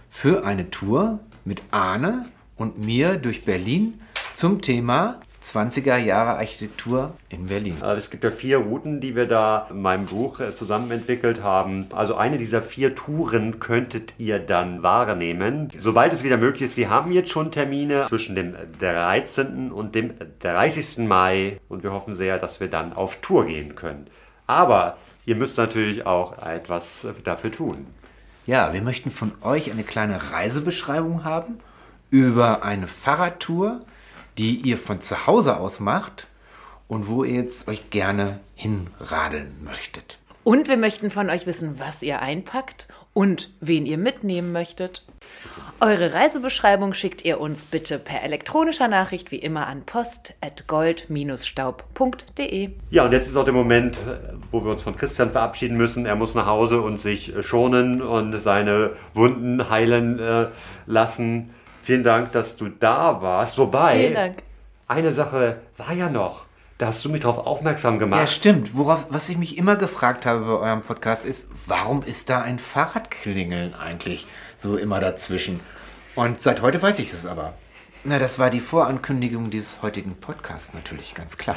für eine Tour mit Arne und mir durch Berlin zum Thema 20er Jahre Architektur in Berlin. Äh, Es gibt ja vier Routen, die wir da in meinem Buch äh, zusammen entwickelt haben. Also eine dieser vier Touren könntet ihr dann wahrnehmen, sobald es wieder möglich ist. Wir haben jetzt schon Termine zwischen dem 13. und dem 30. Mai und wir hoffen sehr, dass wir dann auf Tour gehen können. Aber ihr müsst natürlich auch etwas dafür tun. Ja, wir möchten von euch eine kleine Reisebeschreibung haben über eine Fahrradtour, die ihr von zu Hause aus macht und wo ihr jetzt euch gerne hinradeln möchtet. Und wir möchten von euch wissen, was ihr einpackt und wen ihr mitnehmen möchtet. Eure Reisebeschreibung schickt ihr uns bitte per elektronischer Nachricht wie immer an post.gold-staub.de. Ja, und jetzt ist auch der Moment, wo wir uns von Christian verabschieden müssen. Er muss nach Hause und sich äh, schonen und seine Wunden heilen äh, lassen. Vielen Dank, dass du da warst. Wobei, Vielen Dank. eine Sache war ja noch. Da hast du mich darauf aufmerksam Ja, gemacht. stimmt. Worauf, was ich mich immer gefragt habe bei eurem Podcast ist, warum ist da ein Fahrradklingeln eigentlich so immer dazwischen? Und seit heute weiß ich das aber. Na, das war die Vorankündigung dieses heutigen Podcasts natürlich, ganz klar.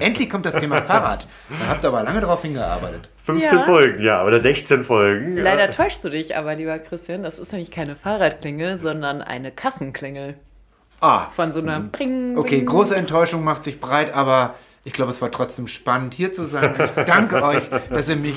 Endlich kommt das Thema Fahrrad. Da habt ihr aber lange darauf hingearbeitet. 15 Ja. Folgen, ja, oder 16 Folgen. Leider Ja. täuschst du dich aber, lieber Christian. Das ist nämlich keine Fahrradklingel, sondern eine Kassenklingel. Ah, Von so einer Pring. okay, Pring. große Enttäuschung macht sich breit, aber ich glaube, es war trotzdem spannend hier zu sein. Ich danke euch, dass ihr mich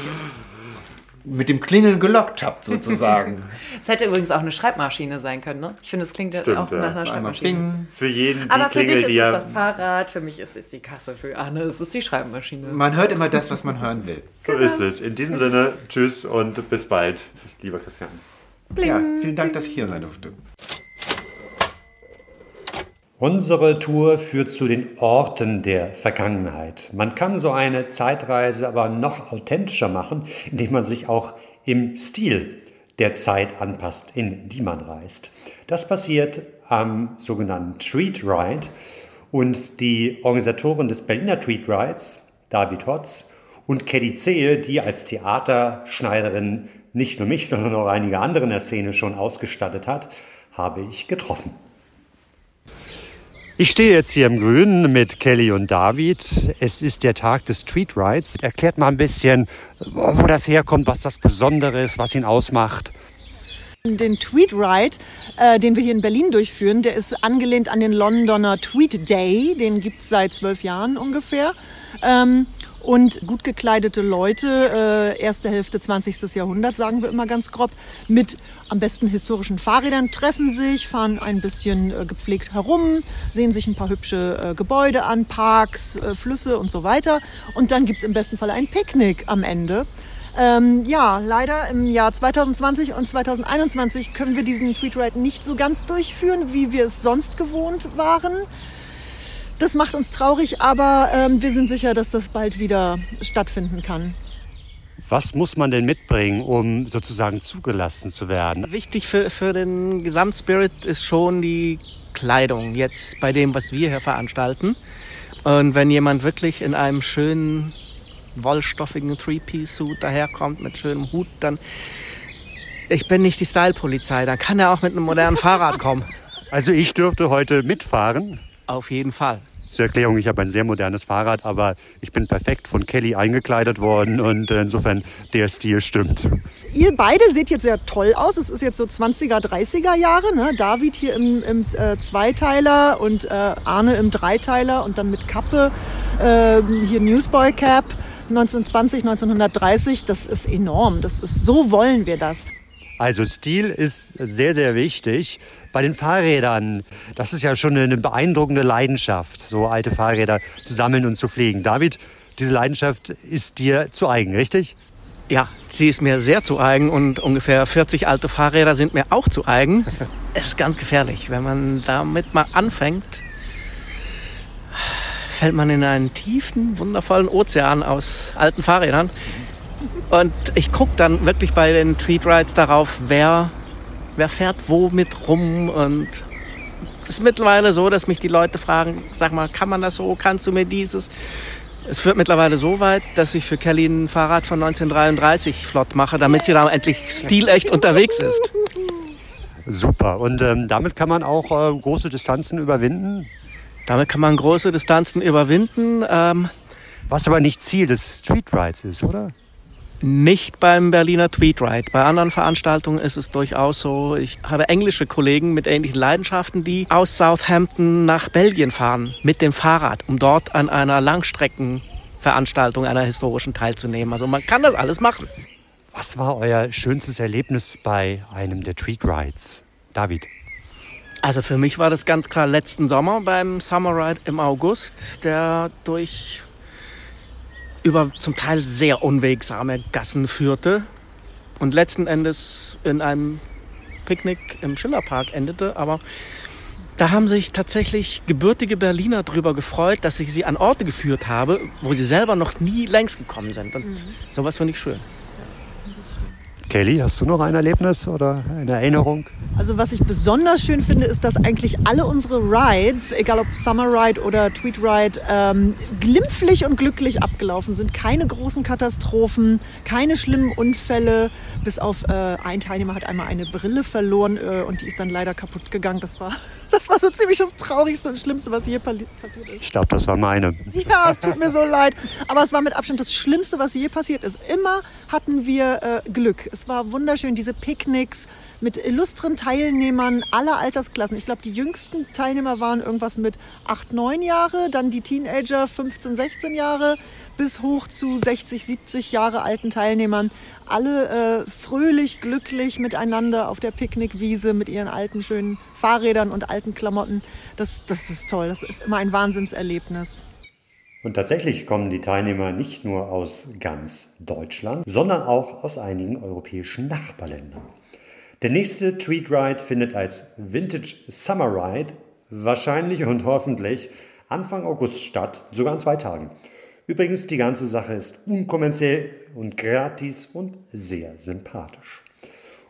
mit dem Klingeln gelockt habt, sozusagen. Es hätte übrigens auch eine Schreibmaschine sein können, ne? Ich finde, es klingt ja Stimmt, auch ja. nach einer Schreibmaschine. bing. Für jeden die Aber für Klingel, dich ist die es das Fahrrad, für mich ist es die Kasse, für Arne ist es die Schreibmaschine. Man hört immer das, was man hören will. So ist es. In diesem Sinne, tschüss und bis bald, lieber Christian. Ja, vielen Dank, dass ich hier sein durfte. Unsere Tour führt zu den Orten der Vergangenheit. Man kann so eine Zeitreise aber noch authentischer machen, indem man sich auch im Stil der Zeit anpasst, in die man reist. Das passiert am sogenannten Treat Ride und die Organisatoren des Berliner Treat Rides, David Hotz und Kelly Zehe, die als Theaterschneiderin nicht nur mich, sondern auch einige andere in der Szene schon ausgestattet hat, habe ich getroffen. Ich stehe jetzt hier im Grünen mit Kelly und David. Es ist der Tag des Street Rides. Erklärt mal ein bisschen, wo das herkommt, was das Besondere ist, was ihn ausmacht. Den Tweet Ride, äh, den wir hier in Berlin durchführen, der ist angelehnt an den Londoner Tweet Day. Den gibt es seit zwölf Jahren ungefähr. Ähm, und gut gekleidete Leute, äh, erste Hälfte 20. Jahrhundert, sagen wir immer ganz grob, mit am besten historischen Fahrrädern treffen sich, fahren ein bisschen äh, gepflegt herum, sehen sich ein paar hübsche äh, Gebäude an, Parks, äh, Flüsse und so weiter. Und dann gibt es im besten Fall ein Picknick am Ende. Ähm, ja, leider im Jahr 2020 und 2021 können wir diesen Tweetride nicht so ganz durchführen, wie wir es sonst gewohnt waren. Das macht uns traurig, aber ähm, wir sind sicher, dass das bald wieder stattfinden kann. Was muss man denn mitbringen, um sozusagen zugelassen zu werden? Wichtig für, für den Gesamtspirit ist schon die Kleidung jetzt bei dem, was wir hier veranstalten. Und wenn jemand wirklich in einem schönen wollstoffigen Three-Piece-Suit daherkommt mit schönem Hut, dann ich bin nicht die Style-Polizei, dann kann er auch mit einem modernen Fahrrad kommen. Also ich dürfte heute mitfahren. Auf jeden Fall. Zur Erklärung, ich habe ein sehr modernes Fahrrad, aber ich bin perfekt von Kelly eingekleidet worden und insofern der Stil stimmt. Ihr beide seht jetzt sehr toll aus. Es ist jetzt so 20er, 30er Jahre. Ne? David hier im, im äh, Zweiteiler und äh, Arne im Dreiteiler und dann mit Kappe. Äh, hier Newsboy Cap 1920, 1930. Das ist enorm. Das ist, so wollen wir das. Also Stil ist sehr, sehr wichtig. Bei den Fahrrädern, das ist ja schon eine beeindruckende Leidenschaft, so alte Fahrräder zu sammeln und zu pflegen. David, diese Leidenschaft ist dir zu eigen, richtig? Ja, sie ist mir sehr zu eigen und ungefähr 40 alte Fahrräder sind mir auch zu eigen. Es ist ganz gefährlich. Wenn man damit mal anfängt, fällt man in einen tiefen, wundervollen Ozean aus alten Fahrrädern. Und ich gucke dann wirklich bei den Tweet Rides darauf, wer, wer fährt wo mit rum. Und es ist mittlerweile so, dass mich die Leute fragen, sag mal, kann man das so, kannst du mir dieses? Es führt mittlerweile so weit, dass ich für Kelly ein Fahrrad von 1933 flott mache, damit sie da endlich stilecht unterwegs ist. Super. Und ähm, damit kann man auch äh, große Distanzen überwinden? Damit kann man große Distanzen überwinden. Ähm, Was aber nicht Ziel des Street Rides ist, oder? Nicht beim Berliner Tweet Ride. Bei anderen Veranstaltungen ist es durchaus so. Ich habe englische Kollegen mit ähnlichen Leidenschaften, die aus Southampton nach Belgien fahren mit dem Fahrrad, um dort an einer Langstreckenveranstaltung einer historischen teilzunehmen. Also man kann das alles machen. Was war euer schönstes Erlebnis bei einem der Tweet Rides? David. Also für mich war das ganz klar letzten Sommer beim Summer Ride im August, der durch über zum Teil sehr unwegsame Gassen führte und letzten Endes in einem Picknick im Schillerpark endete. Aber da haben sich tatsächlich gebürtige Berliner drüber gefreut, dass ich sie an Orte geführt habe, wo sie selber noch nie längst gekommen sind. Und sowas finde ich schön. Kelly, hast du noch ein Erlebnis oder eine Erinnerung? Also was ich besonders schön finde, ist, dass eigentlich alle unsere Rides, egal ob Summer Ride oder Tweet Ride, ähm, glimpflich und glücklich abgelaufen sind. Keine großen Katastrophen, keine schlimmen Unfälle. Bis auf äh, ein Teilnehmer hat einmal eine Brille verloren äh, und die ist dann leider kaputt gegangen. Das war, das war so ziemlich das Traurigste und Schlimmste, was hier passiert ist. Ich glaube, das war meine. Ja, es tut mir so leid. Aber es war mit Abstand das Schlimmste, was je passiert ist. Immer hatten wir äh, Glück. Es war wunderschön, diese Picknicks mit illustren Teilnehmern aller Altersklassen. Ich glaube, die jüngsten Teilnehmer waren irgendwas mit 8, 9 Jahre, dann die Teenager 15, 16 Jahre, bis hoch zu 60, 70 Jahre alten Teilnehmern. Alle äh, fröhlich, glücklich miteinander auf der Picknickwiese mit ihren alten, schönen Fahrrädern und alten Klamotten. Das, das ist toll. Das ist immer ein Wahnsinnserlebnis. Und tatsächlich kommen die Teilnehmer nicht nur aus ganz Deutschland, sondern auch aus einigen europäischen Nachbarländern. Der nächste Tweet Ride findet als Vintage Summer Ride wahrscheinlich und hoffentlich Anfang August statt, sogar in zwei Tagen. Übrigens, die ganze Sache ist unkommerziell und gratis und sehr sympathisch.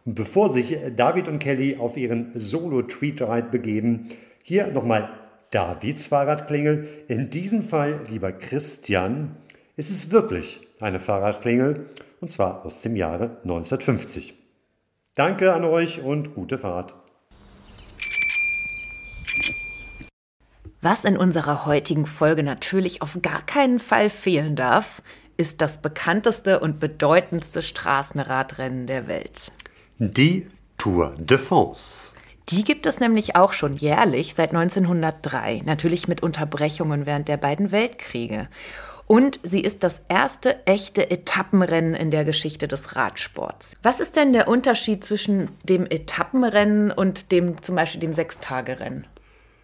Und bevor sich David und Kelly auf ihren Solo-Tweet-Ride begeben, hier nochmal Davids Fahrradklingel. In diesem Fall, lieber Christian, ist es wirklich eine Fahrradklingel und zwar aus dem Jahre 1950. Danke an euch und gute Fahrt. Was in unserer heutigen Folge natürlich auf gar keinen Fall fehlen darf, ist das bekannteste und bedeutendste Straßenradrennen der Welt. Die Tour de France. Die gibt es nämlich auch schon jährlich seit 1903, natürlich mit Unterbrechungen während der beiden Weltkriege. Und sie ist das erste echte Etappenrennen in der Geschichte des Radsports. Was ist denn der Unterschied zwischen dem Etappenrennen und dem zum Beispiel dem Sechstagerennen?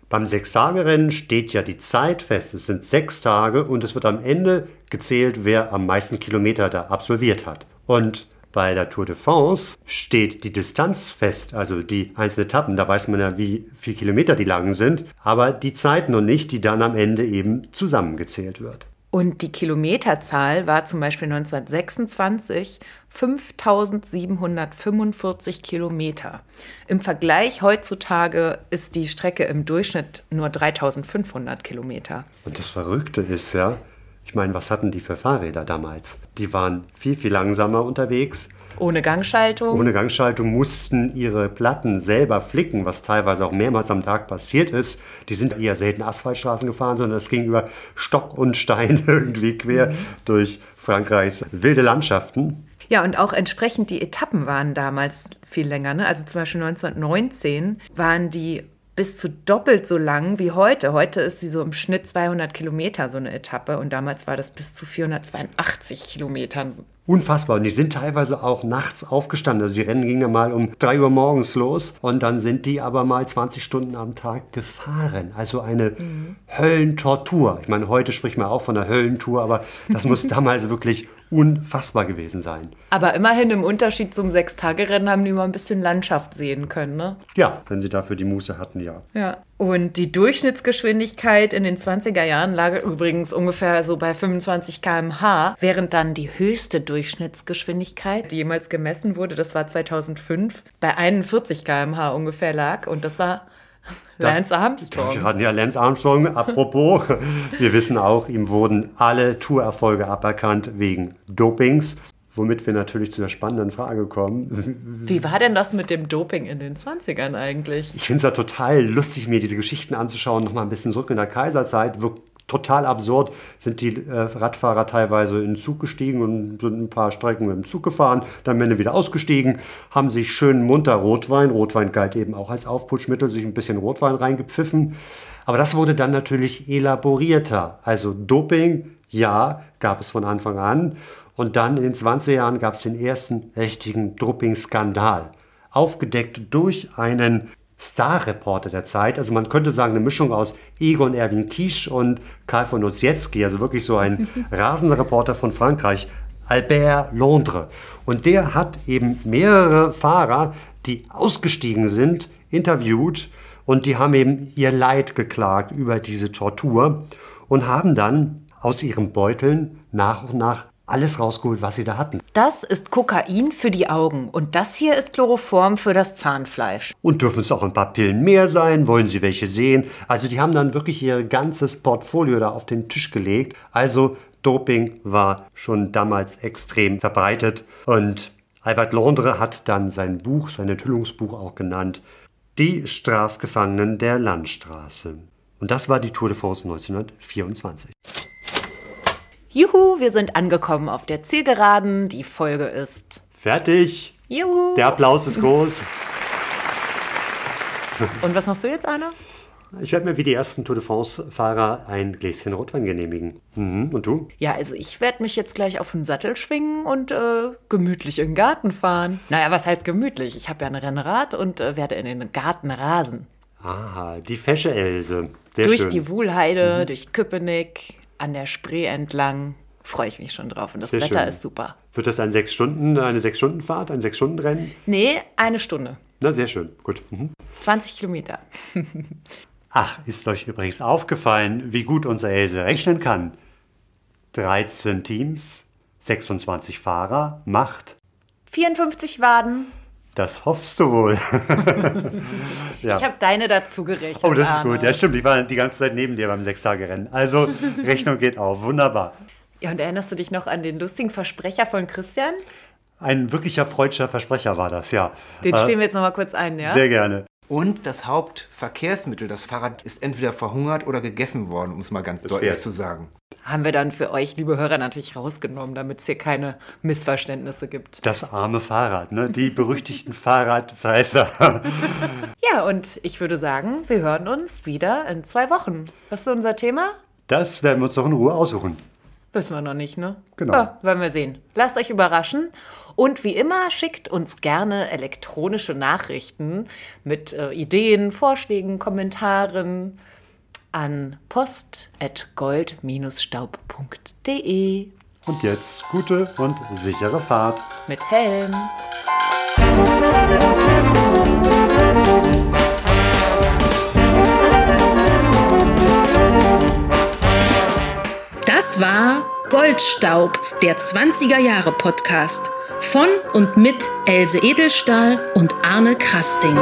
Beim Sechstagerennen steht ja die Zeit fest. Es sind sechs Tage und es wird am Ende gezählt, wer am meisten Kilometer da absolviert hat. Und bei der Tour de France steht die Distanz fest, also die einzelnen Etappen. Da weiß man ja, wie viele Kilometer die lang sind, aber die Zeit noch nicht, die dann am Ende eben zusammengezählt wird. Und die Kilometerzahl war zum Beispiel 1926 5745 Kilometer. Im Vergleich heutzutage ist die Strecke im Durchschnitt nur 3500 Kilometer. Und das Verrückte ist ja, ich meine, was hatten die für Fahrräder damals? Die waren viel, viel langsamer unterwegs. Ohne Gangschaltung. Ohne Gangschaltung mussten ihre Platten selber flicken, was teilweise auch mehrmals am Tag passiert ist. Die sind eher selten Asphaltstraßen gefahren, sondern es ging über Stock und Stein irgendwie quer mhm. durch Frankreichs wilde Landschaften. Ja, und auch entsprechend die Etappen waren damals viel länger. Ne? Also zum Beispiel 1919 waren die bis zu doppelt so lang wie heute. Heute ist sie so im Schnitt 200 Kilometer so eine Etappe und damals war das bis zu 482 Kilometern. Unfassbar. Und die sind teilweise auch nachts aufgestanden. Also die Rennen gingen ja mal um 3 Uhr morgens los und dann sind die aber mal 20 Stunden am Tag gefahren. Also eine mhm. Höllentortur. Ich meine, heute spricht man auch von einer Höllentour, aber das muss damals wirklich unfassbar gewesen sein. Aber immerhin im Unterschied zum Sechstagerennen haben die mal ein bisschen Landschaft sehen können, ne? Ja, wenn sie dafür die Muße hatten, ja. Ja. Und die Durchschnittsgeschwindigkeit in den 20er Jahren lag übrigens ungefähr so bei 25 km/h, während dann die höchste Durchschnittsgeschwindigkeit, die jemals gemessen wurde, das war 2005, bei 41 km/h ungefähr lag. Und das war Lance Armstrong. Wir hatten ja Lance Armstrong. Apropos, wir wissen auch, ihm wurden alle Tourerfolge aberkannt wegen Dopings. Womit wir natürlich zu der spannenden Frage kommen. Wie war denn das mit dem Doping in den 20ern eigentlich? Ich finde es ja total lustig, mir diese Geschichten anzuschauen, nochmal ein bisschen zurück in der Kaiserzeit. Wirkt total absurd, sind die äh, Radfahrer teilweise in den Zug gestiegen und sind ein paar Strecken mit dem Zug gefahren, dann Ende wieder ausgestiegen, haben sich schön munter Rotwein, Rotwein galt eben auch als Aufputschmittel, sich ein bisschen Rotwein reingepfiffen. Aber das wurde dann natürlich elaborierter. Also Doping, ja, gab es von Anfang an. Und dann in den 20er Jahren gab es den ersten richtigen Doping-Skandal. Aufgedeckt durch einen Star-Reporter der Zeit. Also man könnte sagen, eine Mischung aus Egon Erwin Kisch und Karl von Ossietzky, also wirklich so ein rasender Reporter von Frankreich, Albert Londres. Und der hat eben mehrere Fahrer, die ausgestiegen sind, interviewt und die haben eben ihr Leid geklagt über diese Tortur und haben dann aus ihren Beuteln nach und nach alles rausgeholt, was sie da hatten. Das ist Kokain für die Augen und das hier ist Chloroform für das Zahnfleisch. Und dürfen es auch ein paar Pillen mehr sein? Wollen Sie welche sehen? Also die haben dann wirklich ihr ganzes Portfolio da auf den Tisch gelegt. Also Doping war schon damals extrem verbreitet und Albert Londres hat dann sein Buch, sein Enthüllungsbuch auch genannt, Die Strafgefangenen der Landstraße. Und das war die Tour de France 1924. Juhu, wir sind angekommen auf der Zielgeraden. Die Folge ist fertig. Juhu. Der Applaus ist groß. Und was machst du jetzt, Anna? Ich werde mir wie die ersten Tour de France-Fahrer ein Gläschen Rotwein genehmigen. Mhm. Und du? Ja, also ich werde mich jetzt gleich auf den Sattel schwingen und äh, gemütlich in den Garten fahren. Naja, was heißt gemütlich? Ich habe ja ein Rennrad und äh, werde in den Garten rasen. Ah, die fesche Else. Sehr durch schön. die Wuhlheide, mhm. durch Köpenick, an der Spree entlang. Freue ich mich schon drauf. Und das Sehr Wetter schön. ist super. Wird das ein sechs Stunden, eine sechs Stunden Fahrt, ein sechs Stunden Rennen? Nee, eine Stunde. Na, sehr schön. Gut. Mhm. 20 Kilometer. Ach, ist euch übrigens aufgefallen, wie gut unser Else rechnen kann? 13 Teams, 26 Fahrer, macht. 54 Waden. Das hoffst du wohl. ja. Ich habe deine dazu gerechnet. Oh, das ist Arne. gut. Ja, stimmt. Ich war die ganze Zeit neben dir beim Sechstagerennen. Also, Rechnung geht auf. Wunderbar. Ja, und erinnerst du dich noch an den lustigen Versprecher von Christian? Ein wirklicher freudscher Versprecher war das, ja. Den Äh, spielen wir jetzt noch mal kurz ein, ja? Sehr gerne. Und das Hauptverkehrsmittel, das Fahrrad, ist entweder verhungert oder gegessen worden, um es mal ganz deutlich Pferd. zu sagen. Haben wir dann für euch, liebe Hörer, natürlich rausgenommen, damit es hier keine Missverständnisse gibt. Das arme Fahrrad, ne? Die berüchtigten Fahrradfresser. Ja, und ich würde sagen, wir hören uns wieder in zwei Wochen. Was ist unser Thema? Das werden wir uns doch in Ruhe aussuchen. Wissen wir noch nicht, ne? Genau. Ja, werden wir sehen. Lasst euch überraschen. Und wie immer, schickt uns gerne elektronische Nachrichten mit äh, Ideen, Vorschlägen, Kommentaren an post.gold-staub.de Und jetzt gute und sichere Fahrt. mit Helm. Das war Goldstaub, der 20er Jahre Podcast von und mit Else Edelstahl und Arne Krasting.